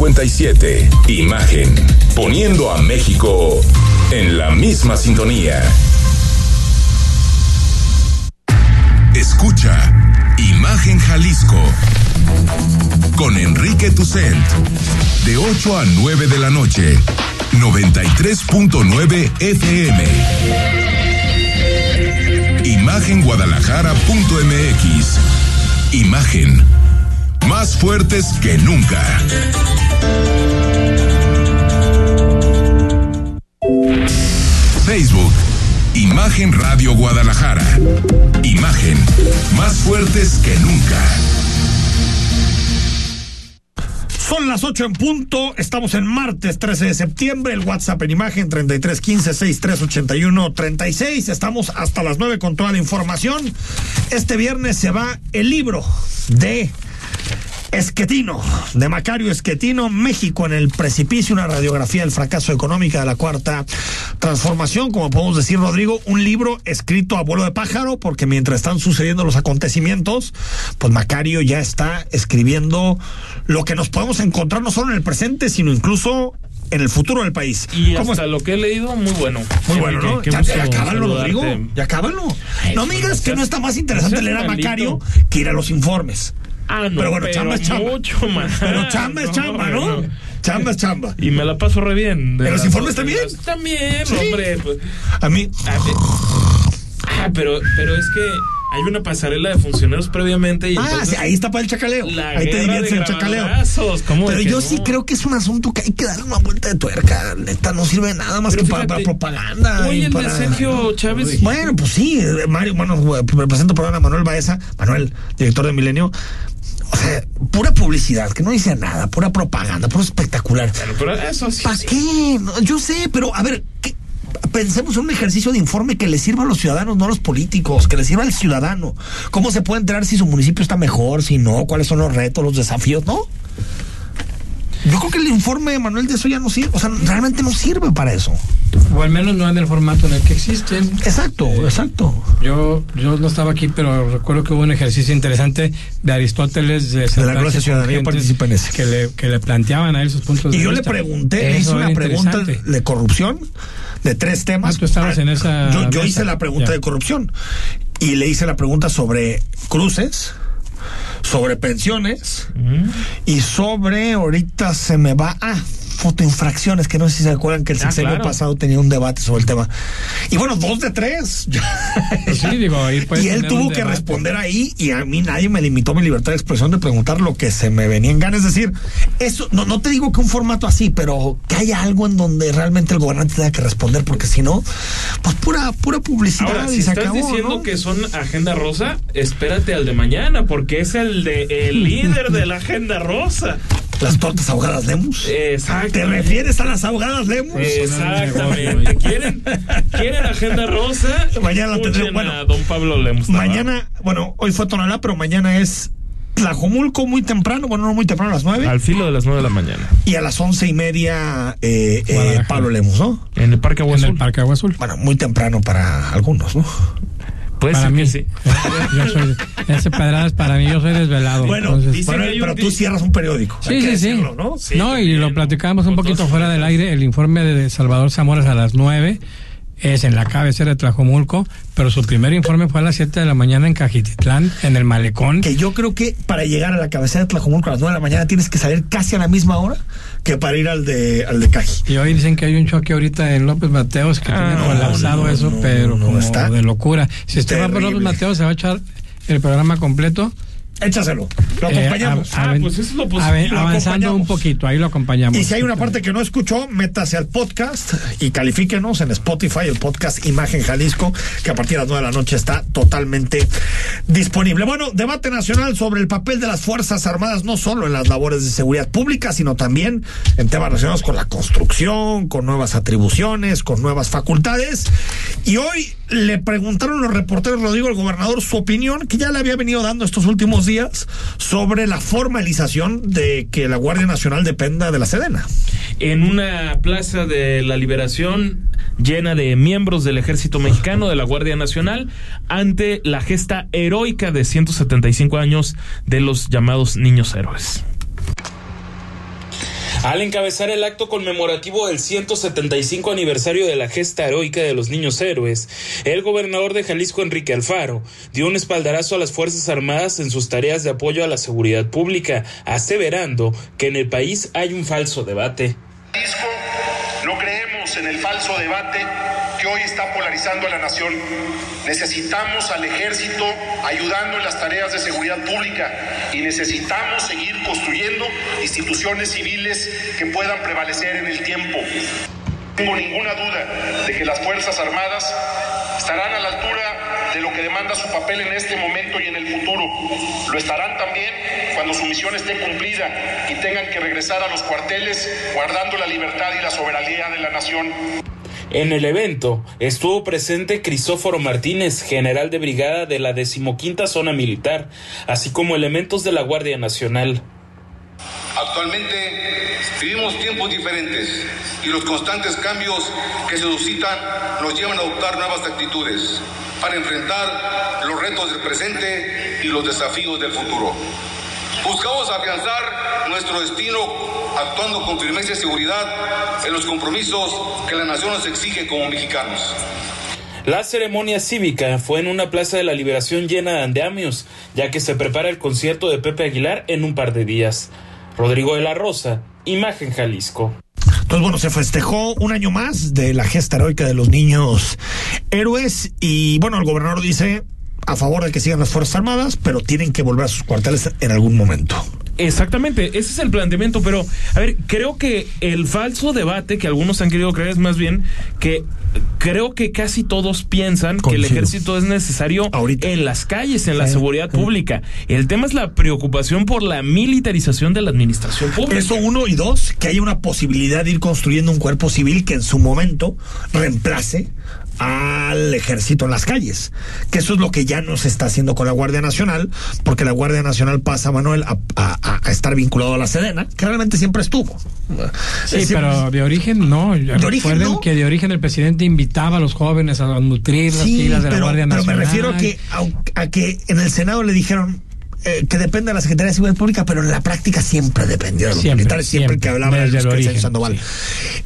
57. Imagen. Poniendo a México en la misma sintonía. Escucha Imagen Jalisco con Enrique Tucent de 8 a 9 de la noche 93.9 FM Imagenguadalajara.mx Imagen más fuertes que nunca Facebook Imagen Radio Guadalajara. Imagen más fuertes que nunca. Son las 8 en punto, estamos en martes 13 de septiembre, el WhatsApp en imagen 3315-6381-36, estamos hasta las 9 con toda la información. Este viernes se va el libro de Esquetino, de Macario Esquetino, México en el precipicio, una radiografía del fracaso económico de la cuarta transformación, como podemos decir, Rodrigo, un libro escrito a vuelo de pájaro, porque mientras están sucediendo los acontecimientos, pues Macario ya está escribiendo lo que nos podemos encontrar no solo en el presente, sino incluso en el futuro del país. Y hasta lo que he leído, muy bueno. Muy bueno, ¿no? ya, ya cábalo, Rodrigo. Ya cábalo. No me digas que no está más interesante leer a Macario que ir a los informes. Ah, no, pero bueno, chamba es chamba. Mucho más. Pero chamba es chamba, ¿no? Chamba es chamba. Y me la paso re bien. ¿Pero los informes también? También, hombre. Pues. A mí. Ah, pero, pero es que hay una pasarela de funcionarios previamente. Y ah, sí, ahí está para el chacaleo. ahí te diviertes el chacaleo. Pero yo sí creo que es un asunto que hay que darle una vuelta de tuerca. Neta, no sirve nada más que para, propaganda. Oye, el de Sergio Chávez. Bueno, pues sí, Mario, bueno, me presento por ahora Manuel Baeza, Manuel, director de Milenio. O sea, pura publicidad, que no dice nada, pura propaganda, puro espectacular. Pero, eso sí. ¿Para qué? yo sé, pero a ver, pensemos en un ejercicio de informe que le sirva a los ciudadanos, no a los políticos, que le sirva al ciudadano. ¿Cómo se puede enterar si su municipio está mejor, si no? ¿Cuáles son los retos, los desafíos? ¿No? Yo creo que el informe de Manuel de eso ya no sirve, o sea, realmente no sirve para eso. O al menos no en el formato en el que existen. Exacto, eh, exacto. Yo, yo no estaba aquí, pero recuerdo que hubo un ejercicio interesante de Aristóteles de, de la clase ciudadanía participa en ese. Que le, que le planteaban a él sus puntos y de vista. Y yo le pregunté, le hice una pregunta de corrupción de tres temas. Ah, tú estabas en esa. Yo, yo hice la pregunta ya. de corrupción y le hice la pregunta sobre cruces sobre pensiones y sobre, ahorita se me va, ah, fotoinfracciones, que no sé si se acuerdan que el ah, sexenio claro. pasado tenía un debate sobre el tema. Y bueno, dos de tres. Pues sí, digo, ahí y él tuvo que responder ahí y a mí nadie me limitó mi libertad de expresión de preguntar lo que se me venía en ganas. Es decir, eso, no, no te digo que un formato así, pero que haya algo en donde realmente el gobernante tenga que responder, porque si no, pues pura, pura publicidad. Ahora, si se estás acabó, diciendo ¿no? que son agenda rosa, espérate al de mañana, porque es el de el líder de la agenda rosa. Las tortas ahogadas Lemus. Exacto. ¿Te refieres a las ahogadas Lemus? Exactamente. ¿Quieren, ¿Quieren agenda rosa? Mañana la tendremos. Bueno, a don Pablo Lemus. Mañana, bueno, hoy fue Tonalá, pero mañana es Tlajomulco muy temprano, bueno, no muy temprano, a las nueve. Al filo de las nueve de la mañana. Y a las once y media, eh, eh, Pablo Lemus, ¿no? En el Parque Agua En Azul. el Parque Agua Azul. Bueno, muy temprano para algunos, ¿no? Puede Para ser mí, que sí. Yo soy, ese pedradas para mí, yo soy desvelado. Bueno, entonces- pero tú cierras un periódico. Sí, sí, sí. ¿no? Sí, no, y lo ¿no? platicábamos un poquito fuera del aire. El informe de Salvador Zamora es a las 9, es en la cabecera de Tlajomulco, pero su primer informe fue a las 7 de la mañana en Cajititlán, en el Malecón. Que yo creo que para llegar a la cabecera de Tlajomulco a las nueve de la mañana tienes que salir casi a la misma hora que para ir al de, al de Caji. Y hoy dicen que hay un choque ahorita en López Mateos que Ah, tiene colapsado no, eso, no, pero no, como está de locura. Si usted va por. López Mateos, se va a echar el programa completo. Échaselo. Lo Eh, acompañamos. a- Ah, pues eso es lo lo avanzando un poquito, ahí lo acompañamos. Y si hay una parte que no escuchó, métase al podcast y califíquenos en Spotify, el podcast Imagen Jalisco, que a partir de las 9 de la noche está totalmente disponible. Bueno, debate nacional sobre el papel de las Fuerzas Armadas, no solo en las labores de seguridad pública, sino también en temas relacionados con la construcción, con nuevas atribuciones, con nuevas facultades. Y hoy le preguntaron los reporteros, Rodrigo, al gobernador, su opinión, que ya le había venido dando estos últimos días, sobre la formalización de que la Guardia Nacional dependa de la Sedena. en una plaza de la liberación llena de miembros del ejército mexicano, de la Guardia Nacional, ante la gesta heroica de 175 años de los llamados niños héroes. Al encabezar el acto conmemorativo del 175 aniversario de la gesta heroica de los niños héroes, el gobernador de Jalisco, Enrique Alfaro, dio un espaldarazo a las Fuerzas Armadas en sus tareas de apoyo a la seguridad pública, aseverando que en el país hay un falso debate. Jalisco no creemos en el falso debate que hoy está polarizando a la nación. Necesitamos al ejército ayudando en las tareas de seguridad pública y necesitamos seguir construyendo instituciones civiles que puedan prevalecer en el tiempo. No tengo ninguna duda de que las Fuerzas Armadas estarán a la altura de lo que demanda su papel en este momento y en el futuro. Lo estarán también cuando su misión esté cumplida y tengan que regresar a los cuarteles guardando la libertad y la soberanía de la nación. En el evento estuvo presente Crisóforo Martínez, general de brigada de la decimoquinta zona militar, así como elementos de la Guardia Nacional. Actualmente vivimos tiempos diferentes y los constantes cambios que se suscitan nos llevan a adoptar nuevas actitudes para enfrentar los retos del presente y los desafíos del futuro. Buscamos afianzar nuestro destino actuando con firmeza y seguridad en los compromisos que la nación nos exige como mexicanos. La ceremonia cívica fue en una plaza de la liberación llena de andamios, ya que se prepara el concierto de Pepe Aguilar en un par de días. Rodrigo de la Rosa, Imagen Jalisco. Entonces, bueno, se festejó un año más de la gesta heroica de los niños héroes y, bueno, el gobernador dice a favor de que sigan las Fuerzas Armadas, pero tienen que volver a sus cuarteles en algún momento. Exactamente, ese es el planteamiento, pero a ver, creo que el falso debate que algunos han querido creer es más bien que creo que casi todos piensan que el ejército es necesario en las calles, en la seguridad pública. El tema es la preocupación por la militarización de la administración pública. Eso uno y dos, que haya una posibilidad de ir construyendo un cuerpo civil que en su momento reemplace al ejército en las calles. Que eso es lo que ya no se está haciendo con la Guardia Nacional, porque la Guardia Nacional pasa, Manuel, a, estar vinculado a la Sedena, que realmente siempre estuvo. Sí, pero de origen no. ¿De Recuerden que de origen el presidente invitaba a los jóvenes a nutrir las filas de la Guardia Nacional. Pero me refiero a que, a, que en el Senado le dijeron, eh, que depende de la Secretaría de Seguridad Pública, pero en la práctica siempre dependió de los militares, siempre, que hablaba de Sandoval.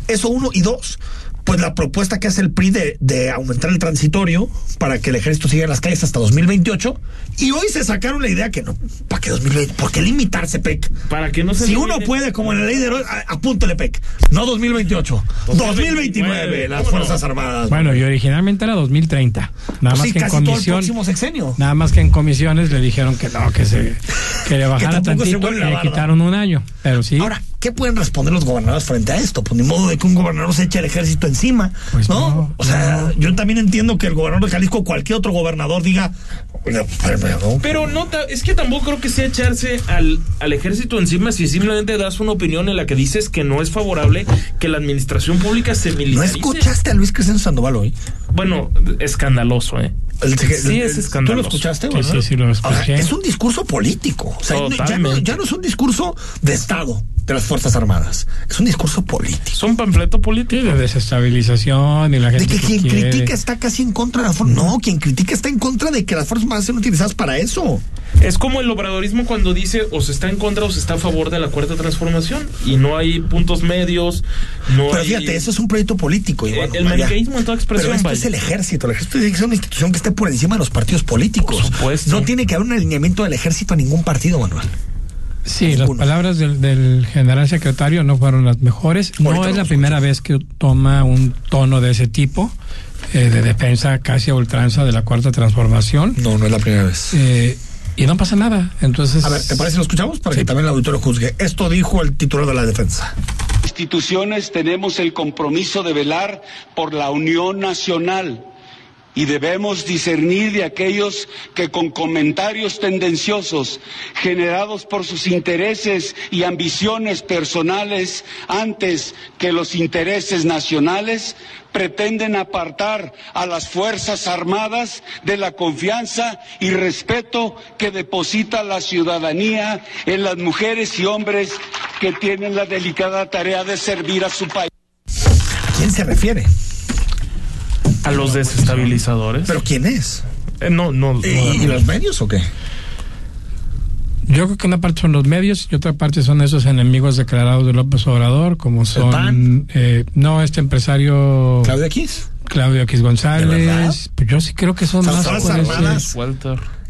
Eso uno, y dos, pues la propuesta que hace el PRI de, de, aumentar el transitorio para que el ejército siga en las calles hasta 2028 y hoy se sacaron la idea que no, ¿para qué 2020? ¿Por qué limitarse, PEC? Para que no se Si uno puede, como en la ley de apúntele, PEC. No 2028, 2029, las Fuerzas Armadas. Bueno, y originalmente era 2030. Nada pues más que en comisión. Nada más que en comisiones le dijeron que no, que se que le bajara tantito y le quitaron un año. Pero sí. Ahora, ¿qué pueden responder los gobernadores frente a esto? Pues ni modo de que un gobernador se eche el ejército encima, pues ¿no? O sea, yo también entiendo que el gobernador de Jalisco, cualquier otro gobernador diga, pero no, es que tampoco creo que sea echarse al, al ejército encima si simplemente das una opinión en la que dices que no es favorable que la administración pública se militarice. ¿No escuchaste a Luis Crescencio Sandoval hoy? Bueno, escandaloso, ¿eh? sí, es escandaloso. ¿Tú lo escuchaste? Sí, sí, sí, lo escuché. es un discurso político. O sea, ya, no, ya no es un discurso de Estado de las Fuerzas Armadas. Es un discurso político. Es un panfleto político. de desestabilización y la gente. De que, quien critica está casi en contra de la fuerza. No, quien critica está en contra de que las Fuerzas Armadas sean utilizadas para eso. Es como el obradorismo cuando dice o se está en contra o se está a favor de la cuarta transformación y no hay puntos medios. No pero fíjate, eso es un proyecto político. El maniqueísmo en toda expresión. Pero esto es el ejército. El ejército tiene que ser una institución que esté por encima de los partidos políticos. Por supuesto. No tiene que haber un alineamiento del ejército a ningún partido, Manuel. Sí, las palabras del, general secretario no fueron las mejores. No es la primera vez que toma un tono de ese tipo, eh, de defensa casi a ultranza de la cuarta transformación. No, no es la primera vez. Eh, y no pasa nada. Entonces. A ver, ¿te parece que lo escuchamos? Para que también el auditorio juzgue. Esto dijo el titular de la defensa. Instituciones tenemos el compromiso de velar por la unión nacional y debemos discernir de aquellos que con comentarios tendenciosos generados por sus intereses y ambiciones personales antes que los intereses nacionales pretenden apartar a las Fuerzas Armadas de la confianza y respeto que deposita la ciudadanía en las mujeres y hombres que tienen la delicada tarea de servir a su país. quién se refiere? ¿A los desestabilizadores? ¿Pero quién es? Eh, no, no, ¿Y, los medios o qué? Yo creo que una parte son los medios y otra parte son esos enemigos declarados de López Obrador, como son... Eh, no, este empresario... Claudio X. Claudio X González. Pues yo sí creo que son más... Armadas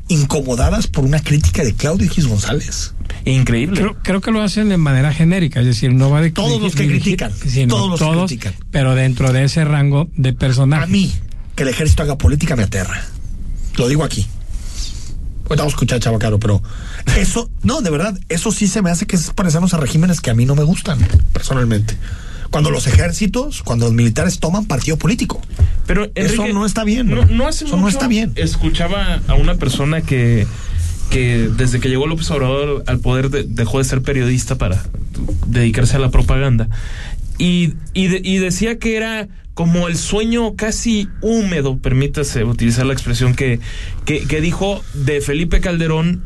incomodadas por una crítica de Claudio X González. Increíble. Creo, que lo hacen de manera genérica, es decir, no va de todos los que critican, todos los que critican, pero dentro de ese rango de personajes. A mí que el ejército haga política me aterra. Lo digo aquí. Ahorita vamos a escuchar Chavacaro, pero eso, no, de verdad, eso sí se me hace que es parecernos a regímenes que a mí no me gustan, personalmente. Cuando los ejércitos, cuando los militares toman partido político. Pero eso no está bien. No, no hace eso no está bien. Escuchaba a una persona que que desde que llegó López Obrador al poder dejó de ser periodista para dedicarse a la propaganda. Y, y decía que era como el sueño casi húmedo, permítase utilizar la expresión que, que, que dijo de Felipe Calderón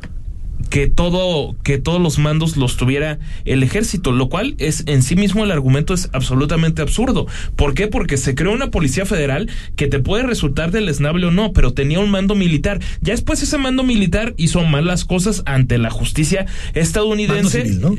que todo que todos los mandos los tuviera el ejército, lo cual es en sí mismo el argumento es absolutamente absurdo. ¿Por qué? Porque se creó una policía federal que te puede resultar deleznable o no, pero tenía un mando militar. Ya después ese mando militar hizo malas cosas ante la justicia estadounidense. ¿no?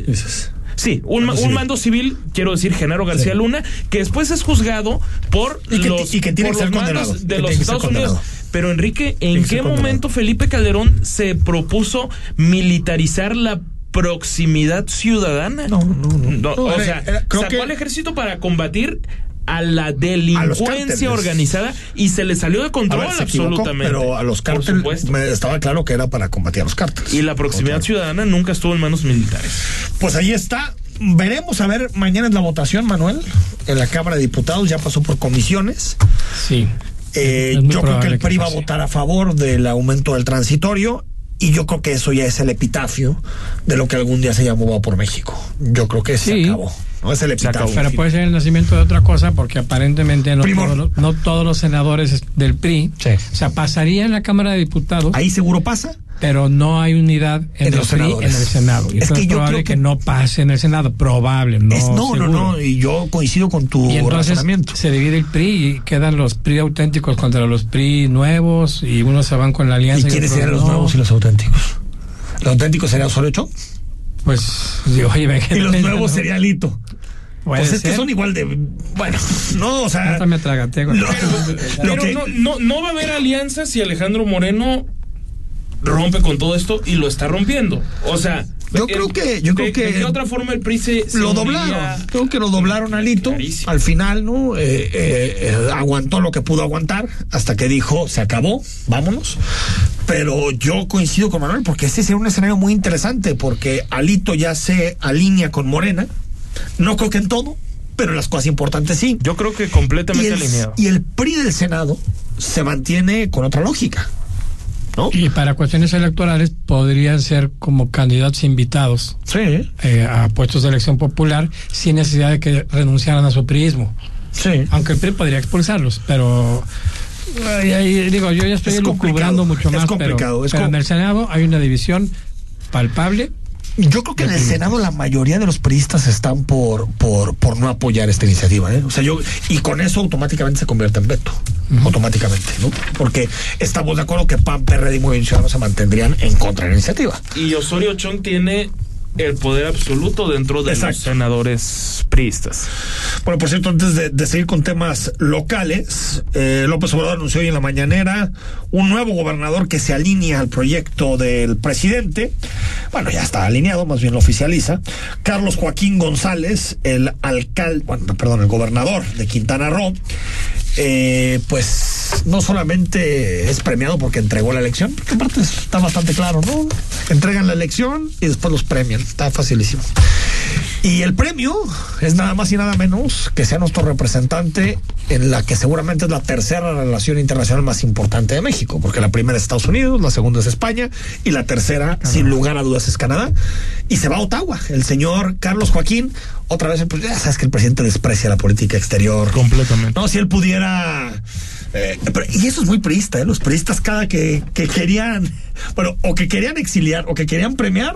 Sí, un, mando, civil, quiero decir, Genaro García Luna, que después es juzgado por los, y que tiene que mandos de los Estados Unidos. Pero Enrique, ¿en qué momento Felipe Calderón se propuso militarizar la proximidad ciudadana? No, no, no. o sea, sacó al ejército para combatir a la delincuencia organizada y se le salió de control absolutamente. pero a los cárteles me estaba claro que era para combatir a los cárteles. Y la proximidad ciudadana nunca estuvo en manos militares. Pues ahí está. Veremos a ver, mañana es la votación, Manuel, en la Cámara de Diputados, ya pasó por comisiones. Sí. Eh, yo creo que el PRI va a votar a favor del aumento del transitorio y yo creo que eso ya es el epitafio de lo que algún día se llamó Va por México. Yo creo que se acabó. No es el epitafio. Pero puede ser el nacimiento de otra cosa porque aparentemente no, todos los, no todos los senadores del PRI. O sea, pasaría en la Cámara de Diputados. Ahí seguro pasa pero no hay unidad en, el, en el Senado. Y es que probable que, no pase en el Senado, probable, no. no, no, no, y yo coincido con tu y razonamiento. Se divide el PRI y quedan los PRI auténticos contra los PRI nuevos y unos se van con la alianza. ¿Y quiénes serían los nuevos y los auténticos? ¿Los auténticos serían solo ocho? Pues, digo, oye, Y los nuevos sería Lito. Pues es que son igual de. Bueno, no, o sea. No, me no, no, no va a haber alianza si Alejandro Moreno rompe con todo esto y lo está rompiendo. O sea, yo creo que yo creo que de otra forma el PRI se, lo doblaron. Creo que lo doblaron alito al final no eh, eh, eh, aguantó lo que pudo aguantar hasta que dijo se acabó vámonos pero yo coincido con Manuel porque ese sería un escenario muy interesante porque Alito ya se alinea con Morena no creo que en todo pero en las cosas importantes sí yo creo que completamente alineado y el PRI del Senado se mantiene con otra lógica y para cuestiones electorales podrían ser como candidatos invitados eh, a puestos de elección popular sin necesidad de que renunciaran a su priismo. Sí. Aunque el PRI podría expulsarlos, pero digo, yo ya estoy lucubrando mucho más, complicado, pero en el Senado hay una división palpable yo creo que en el Senado la mayoría de los priistas están por, por, por no apoyar esta iniciativa. ¿eh? O sea, yo, y con eso automáticamente se convierte en veto. Automáticamente, ¿no? Porque estamos de acuerdo que PAN, PRD y Movimiento Ciudadano se mantendrían en contra de la iniciativa. Y Osorio Chong tiene el poder absoluto dentro de los senadores priistas. Bueno, por cierto, antes de, seguir con temas locales, eh, López Obrador anunció hoy en la mañanera un nuevo gobernador que se alinea al proyecto del presidente. Bueno, ya está alineado, más bien lo oficializa. Carlos Joaquín González, el alcalde, bueno, perdón, el gobernador de Quintana Roo, eh, pues no solamente es premiado porque entregó la elección, porque aparte está bastante claro, ¿no? Entregan la elección y después los premian, está facilísimo. Y el premio es nada más y nada menos que sea nuestro representante en la que seguramente es la tercera relación internacional más importante de México, porque la primera es Estados Unidos, la segunda es España y la tercera, sin lugar a dudas, es Canadá. Y se va a Ottawa, el señor Carlos Joaquín, otra vez, pues ya sabes que el presidente desprecia la política exterior. Completamente. No, si él pudiera... Eh, y eso es muy priista, ¿eh? los priistas cada que, que querían, bueno, o que querían exiliar o que querían premiar,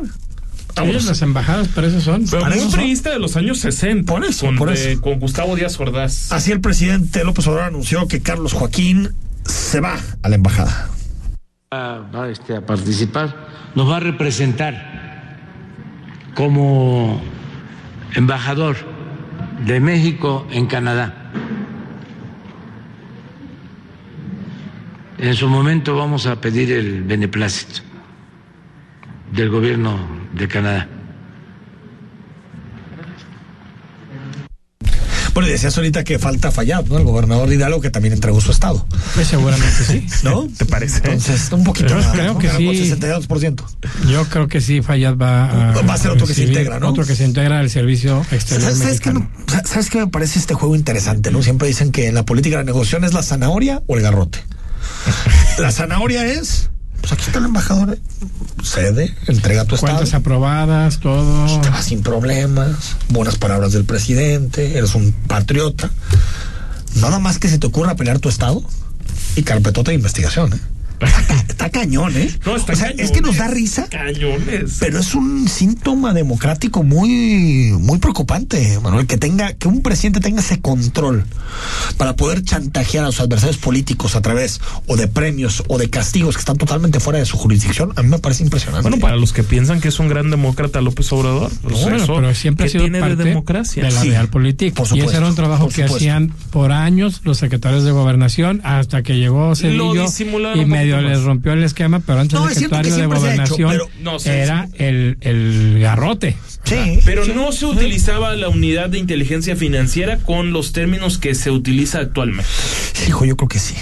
las embajadas para eso son. Pero un priista de los años 60. Por eso, con, por eso. con Gustavo Díaz Ordaz. Así el presidente López Obrador anunció que Carlos Joaquín se va a la embajada. Va este, a participar, nos va a representar como embajador de México en Canadá. En su momento vamos a pedir el beneplácito del gobierno de Canadá. Bueno, decías ahorita que falta Fallad, ¿no? El gobernador de Hidalgo que también entregó su estado. Pues seguramente sí. ¿No? ¿Te parece? Entonces, un poquito más. Creo que sí. 62%. Yo creo que sí, Fallad va a. Va a ser otro que se integra, ¿no? Otro que se integra al servicio exterior. ¿Sabes, qué, ¿Sabes qué me parece este juego interesante, no? Siempre dicen que en la política de negociación es la zanahoria o el garrote. la zanahoria es pues aquí está el embajador, cede, entrega tu Cuentas estado. aprobadas, todo. Te vas sin problemas, buenas palabras del presidente, eres un patriota. Nada más que se te ocurra pelear tu estado y carpetota de investigación, ¿eh? Está, cañón, ¿eh? No, está es que nos da risa. Cañones. Pero es un síntoma democrático muy, muy preocupante, Manuel, que tenga, que un presidente tenga ese control para poder chantajear a sus adversarios políticos a través o de premios o de castigos que están totalmente fuera de su jurisdicción. A mí me parece impresionante. Bueno, para los que piensan que es un gran demócrata López Obrador, pues pero siempre ha sido tiene parte de democracia. De la real política. y ese era un trabajo que hacían por años los secretarios de gobernación hasta que llegó Cedillo y medio les rompió el esquema, pero antes el secretario de gobernación era el, el garrote. Sí, pero no se utilizaba la unidad de inteligencia financiera con los términos que se utiliza actualmente. Hijo, yo creo que sí.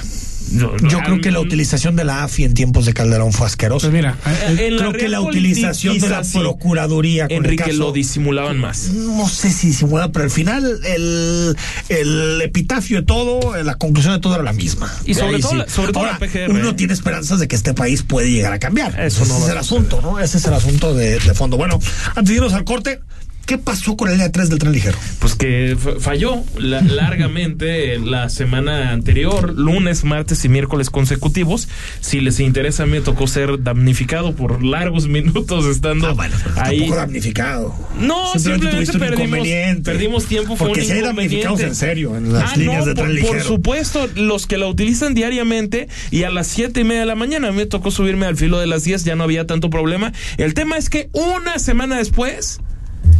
Yo, creo que la utilización de la AFI en tiempos de Calderón fue asquerosa. Pues mira, eh, creo que la utilización de la Procuraduría. Con Enrique lo disimulaban más. No sé si disimulaba, pero al final el, el epitafio de todo, la conclusión de todo era la misma. Y sobre todo, la, sobre todo PGR. Uno tiene esperanzas de que este país puede llegar a cambiar. Eso Ese no es el asunto, ¿no? Ese es el asunto de, de fondo. Bueno, antes de irnos al corte, ¿Qué pasó con el día 3 del tren ligero? Pues que falló largamente la semana anterior, lunes, martes y miércoles consecutivos. Si les interesa, me tocó ser damnificado por largos minutos estando ah, bueno, ahí. damnificado. No, simplemente, perdimos, perdimos, tiempo. Porque si hay damnificados en serio en las ah, líneas de tren por, ligero. Por supuesto, los que la utilizan diariamente y a las siete y media de la mañana me tocó subirme al filo de las 10, ya no había tanto problema. El tema es que una semana después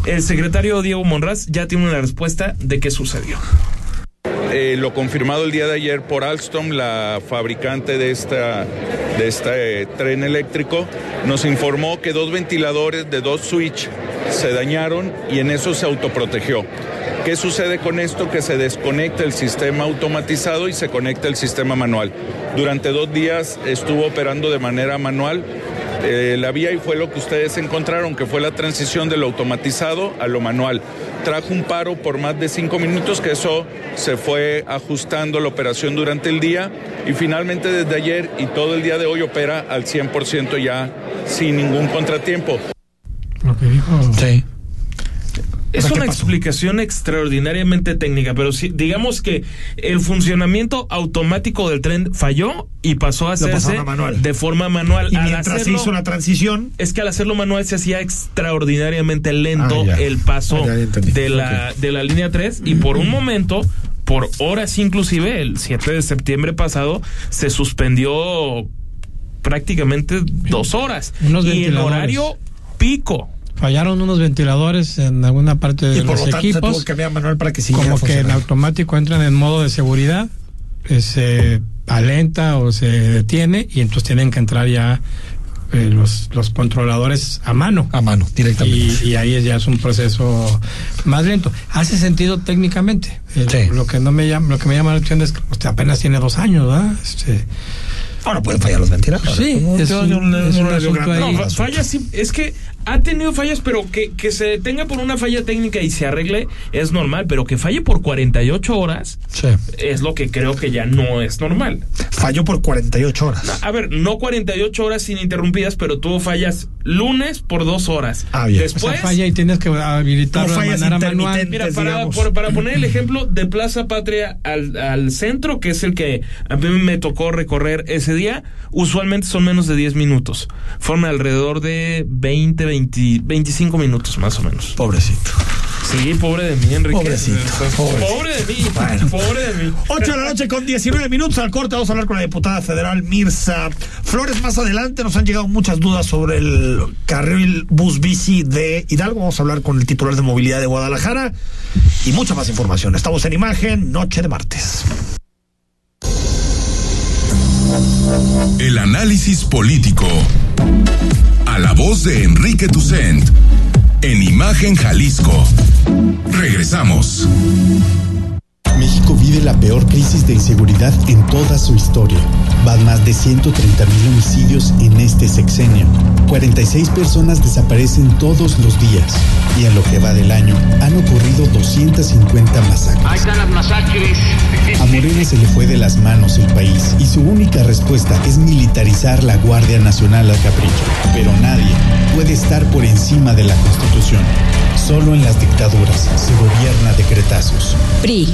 el secretario Diego Monraz ya tiene una respuesta de qué sucedió. Eh, lo confirmado el día de ayer por Alstom, la fabricante de, esta, de este tren eléctrico, nos informó que dos ventiladores de dos switch se dañaron y en eso se autoprotegió. ¿Qué sucede con esto? Que se desconecta el sistema automatizado y se conecta el sistema manual. Durante dos días estuvo operando de manera manual eh, la vía y fue lo que ustedes encontraron, que fue la transición de lo automatizado a lo manual. Trajo un paro por más de cinco minutos, que eso se fue ajustando la operación durante el día y finalmente desde ayer y todo el día de hoy opera al 100% ya sin ningún contratiempo. Lo que dijo. Sí. Es una explicación extraordinariamente técnica, pero si, digamos que el funcionamiento automático del tren falló y pasó a hacerse de forma manual. Y mientras se hizo la transición. Es que al hacerlo manual se hacía extraordinariamente lento ah, el paso ah, de, la, de la línea 3 y por un momento por horas inclusive, el 7 de septiembre pasado, se suspendió prácticamente dos horas. y en horario pico fallaron unos ventiladores en alguna parte de los equipos. manual para que como que en automático entran en modo de seguridad, eh, se alenta o se detiene y entonces tienen que entrar ya eh, los, los controladores a mano. A mano, directamente. Y, ahí ya es un proceso más lento. Hace sentido técnicamente. Eh, lo que no me llama, lo que me llama la atención es que usted apenas tiene dos años, ¿verdad? Este, Ahora pueden fallar los ventiladores. Sí, es, falla sí, es que ha tenido fallas, pero que, que se detenga por una falla técnica y se arregle es normal, pero que falle por 48 horas es lo que creo que ya no es normal. Falló por 48 horas. A ver, no 48 horas ininterrumpidas, pero tuvo fallas lunes por dos horas. Ah, bien. Después. falla y tienes que habilitar de manera manual. Mira, para, para, poner el ejemplo de Plaza Patria al, al centro, que es el que a mí me tocó recorrer ese día, usualmente son menos de 10 minutos. Forma alrededor de 20, 25 minutos más o menos. Pobrecito. Sí, pobre de mí, Enrique. Pobrecito. Pobre de mí. Pobre de mí. 8 de la noche con 19 minutos al corte. Vamos a hablar con la diputada federal Mirza Flores. Más adelante nos han llegado muchas dudas sobre el carril bus bici de Hidalgo. Vamos a hablar con el titular de movilidad de Guadalajara y mucha más información. Estamos en imagen, noche de martes. El análisis político. A la voz de Enrique Tucent en Imagen Jalisco. Regresamos. México vive la peor crisis de inseguridad en toda su historia. Van más de 130 mil homicidios en este sexenio. 46 personas desaparecen todos los días. Y en lo que va del año, han ocurrido 250 masacres. Ahí están las masacres. A Morena se le fue de las manos el país y su única respuesta es militarizar la Guardia Nacional al capricho. Pero nadie puede estar por encima de la Constitución. Solo en las dictaduras se gobierna decretazos. PRI.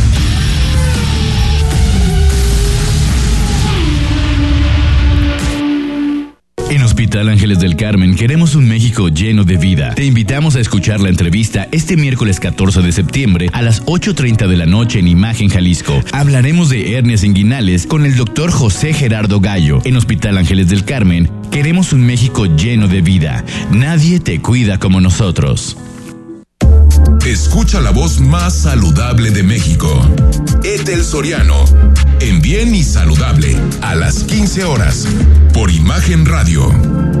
En Hospital Ángeles del Carmen queremos un México lleno de vida. Te invitamos a escuchar la entrevista este miércoles 14 de septiembre a las 8.30 de la noche en Imagen Jalisco. Hablaremos de hernias inguinales con el doctor José Gerardo Gallo. En Hospital Ángeles del Carmen queremos un México lleno de vida. Nadie te cuida como nosotros. Escucha la voz más saludable de México. Etel Soriano. En Bien y Saludable. A las 15 horas. Por Imagen Radio.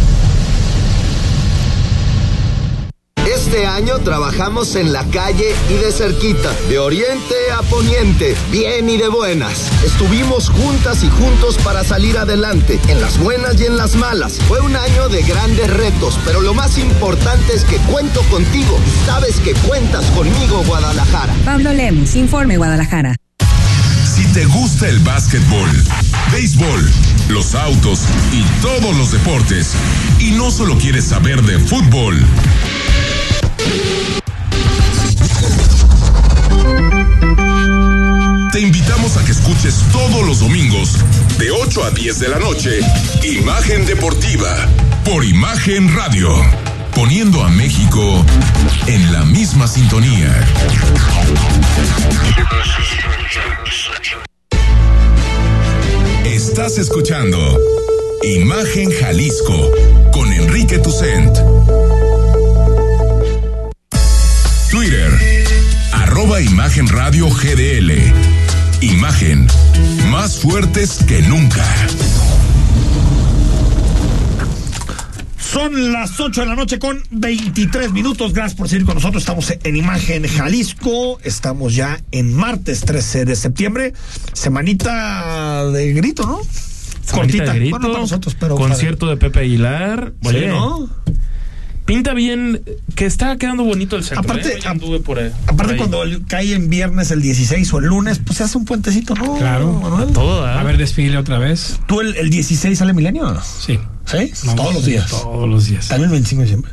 Este año trabajamos en la calle y de cerquita, de oriente a poniente, bien y de buenas. Estuvimos juntas y juntos para salir adelante, en las buenas y en las malas. Fue un año de grandes retos, pero lo más importante es que cuento contigo sabes que cuentas conmigo, Guadalajara. Pablo Lemus, Informe Guadalajara. Si te gusta el básquetbol, béisbol, los autos y todos los deportes, y no solo quieres saber de fútbol, te invitamos a que escuches todos los domingos, de 8 a 10 de la noche, Imagen Deportiva, por Imagen Radio, poniendo a México en la misma sintonía. Estás escuchando Imagen Jalisco con Enrique Tucent. Twitter, arroba Imagen Radio GDL. Imagen, más fuertes que nunca. Son las 8 de la noche con 23 minutos. Gracias por seguir con nosotros. Estamos en Imagen Jalisco. Estamos ya en martes 13 de septiembre. Semanita de grito, ¿no? Cortita. De grito, bueno, para nosotros, pero concierto de Pepe Aguilar. Sí, ¿no? Pinta bien, que está quedando bonito el centro. Aparte, ¿eh? por ahí, aparte cuando cae en viernes el 16 o el lunes, pues se hace un puentecito, ¿no? Claro, Manuel? todo. ¿eh? A ver, desfile otra vez. ¿Tú el, el 16 sale Milenio o no? Sí. ¿Sí? todos los días. Todos los días. ¿También el 25 de diciembre?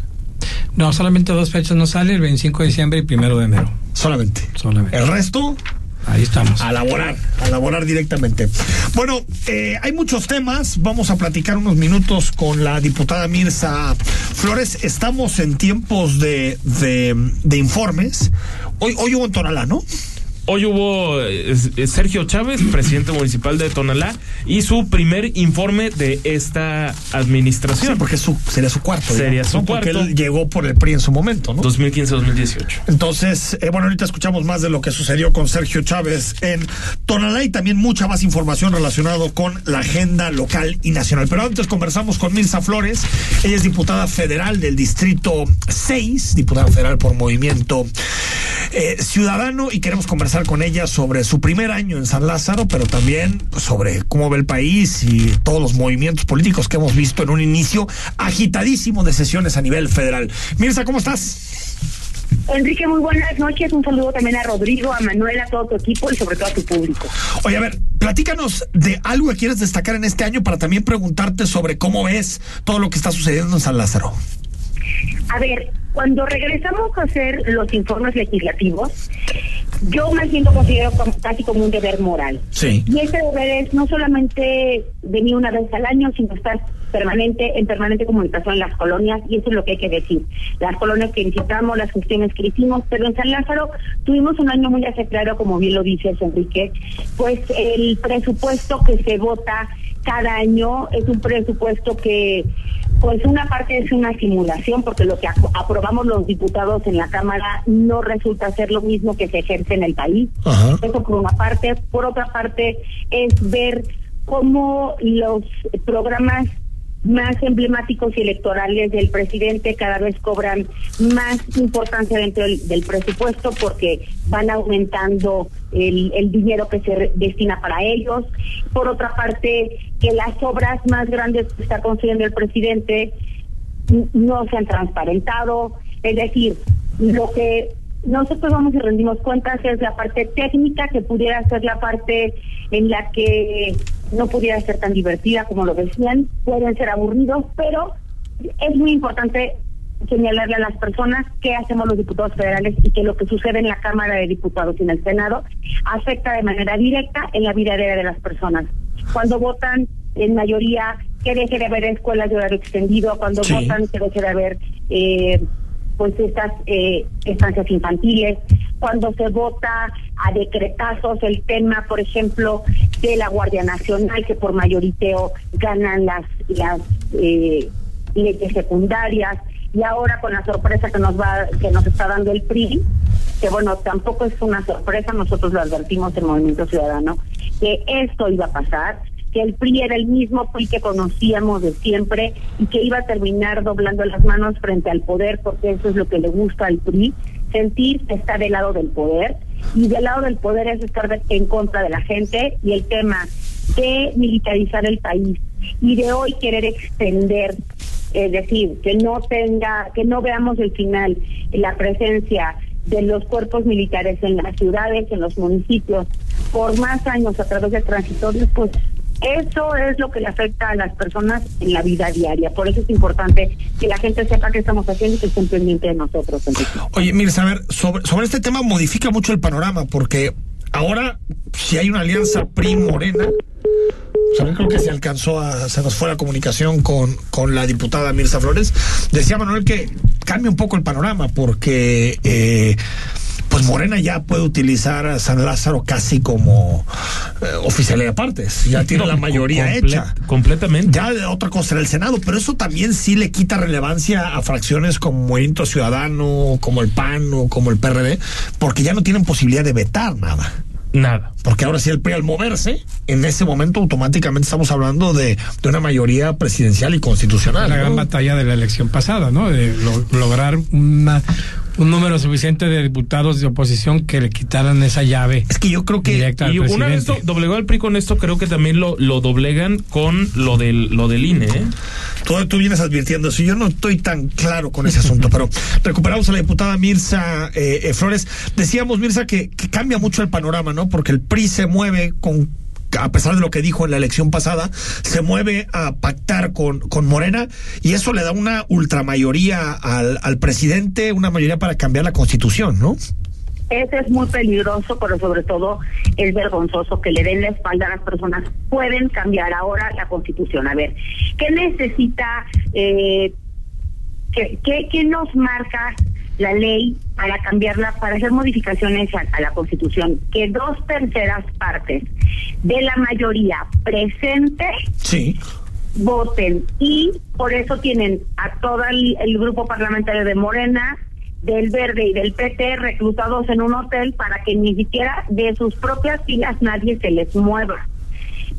No, solamente dos fechas no sale, el 25 de diciembre y primero de enero. Solamente. Solamente. El resto Ahí estamos. A laborar, a laborar directamente. Bueno, eh, hay muchos temas. Vamos a platicar unos minutos con la diputada Mirza Flores. Estamos en tiempos de, de, informes. Hoy, hoy hubo en Tonalá, ¿no? Hoy hubo eh, Sergio Chávez, presidente municipal de Tonalá, y su primer informe de esta administración. Sí, porque su, sería su cuarto. Sería su cuarto. Porque él llegó por el PRI en su momento, ¿no? 2015-2018. Entonces, eh, bueno, ahorita escuchamos más de lo que sucedió con Sergio Chávez en Tonalá y también mucha más información relacionada con la agenda local y nacional. Pero antes conversamos con Mirza Flores. Ella es diputada federal del Distrito 6, diputada federal por Movimiento eh, Ciudadano, y queremos conversar con ella sobre su primer año en San Lázaro, pero también sobre cómo ve el país y todos los movimientos políticos que hemos visto en un inicio agitadísimo de sesiones a nivel federal. Mirza, ¿cómo estás? Enrique, muy buenas noches. Un saludo también a Rodrigo, a Manuel, a todo tu equipo y sobre todo a tu público. Oye, a ver, platícanos de algo que quieres destacar en este año para también preguntarte sobre cómo ves todo lo que está sucediendo en San Lázaro. A ver, cuando regresamos a hacer los informes legislativos, yo más bien lo considero casi como un deber moral. Sí. Y ese deber es no solamente venir una vez al año, sino estar permanente en permanente comunicación en las colonias y eso es lo que hay que decir. Las colonias que visitamos, las cuestiones que hicimos, pero en San Lázaro tuvimos un año muy aceptado, como bien lo dices, Enrique, pues el presupuesto que se vota cada año es un presupuesto que pues una parte es una simulación porque lo que aprobamos los diputados en la Cámara no resulta ser lo mismo que se ejerce en el país. Eso por una parte. Por otra parte es ver cómo los programas más emblemáticos y electorales del presidente cada vez cobran más importancia dentro del, presupuesto porque van aumentando el, el, dinero que se destina para ellos. Por otra parte, que las obras más grandes que está construyendo el presidente no se han transparentado. Es decir, lo que nosotros vamos y rendimos cuentas es la parte técnica que pudiera ser la parte en la que no pudiera ser tan divertida como lo decían, pueden ser aburridos, pero es muy importante señalarle a las personas qué hacemos los diputados federales y que lo que sucede en la Cámara de Diputados y en el Senado afecta de manera directa en la vida diaria de las personas. Cuando votan en mayoría que deje de haber escuelas de horario extendido, cuando votan que deje de haber eh, pues estas eh, estancias infantiles, cuando se vota a decretazos el tema, por ejemplo, de la Guardia Nacional, que por mayoriteo ganan las, las eh, leyes secundarias, y ahora con la sorpresa que nos va, que nos está dando el PRI, que bueno, tampoco es una sorpresa, nosotros lo advertimos en Movimiento Ciudadano, que esto iba a pasar, que el PRI era el mismo PRI que conocíamos de siempre y que iba a terminar doblando las manos frente al poder, porque eso es lo que le gusta al PRI, sentir que está del lado del poder, y del lado del poder es estar en contra de la gente, y el tema de militarizar el país y de hoy querer extender es decir, que no tenga, que no veamos el final, la presencia de los cuerpos militares en las ciudades, en los municipios, por más años a través de transitorios, pues eso es lo que le afecta a las personas en la vida diaria. Por eso es importante que la gente sepa qué estamos haciendo y que estén pendientes de nosotros. Oye, mire, a ver, sobre, sobre este tema modifica mucho el panorama, porque ahora, si hay una alianza PRI-Morena, creo que se alcanzó a, se nos fue la comunicación con, con la diputada Mirza Flores, decía Manuel que cambia un poco el panorama, porque eh, pues Morena ya puede utilizar a San Lázaro casi como eh, oficialidad de partes. Ya tiene la mayoría hecha. Completamente. Ya otra cosa era el Senado, pero eso también sí le quita relevancia a fracciones como Movimiento Ciudadano, como el PAN o como el PRD, porque ya no tienen posibilidad de vetar nada. Nada. Porque ahora sí el PRI al moverse, en ese momento automáticamente estamos hablando de, de una mayoría presidencial y constitucional. La gran batalla de la elección pasada, ¿no? De lograr una, un número suficiente de diputados de oposición que le quitaran esa llave. Es que yo creo que y una vez doblegó al PRI con esto, creo que también lo, lo doblegan con lo del lo del INE. ¿eh? Tú, vienes advirtiendo eso. Yo no estoy tan claro con ese asunto, pero recuperamos a la diputada Mirza eh, eh, Flores. Decíamos, Mirza, que, que cambia mucho el panorama, ¿no? Porque el PRI se mueve con a pesar de lo que dijo en la elección pasada, se mueve a pactar con, con Morena y eso le da una ultramayoría al, al presidente, una mayoría para cambiar la constitución, ¿no? Eso es muy peligroso, pero sobre todo es vergonzoso que le den la espalda a las personas. Pueden cambiar ahora la constitución. A ver, ¿qué necesita, eh, qué, qué nos marca la ley para cambiarla, para hacer modificaciones a, la Constitución, que dos terceras partes de la mayoría presente sí. voten y por eso tienen a todo el, grupo parlamentario de Morena, del Verde y del PT reclutados en un hotel para que ni siquiera de sus propias filas nadie se les mueva.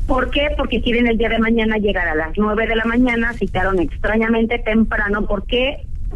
¿Por qué? Porque quieren el día de mañana llegar a las nueve de la mañana, citaron extrañamente temprano, ¿por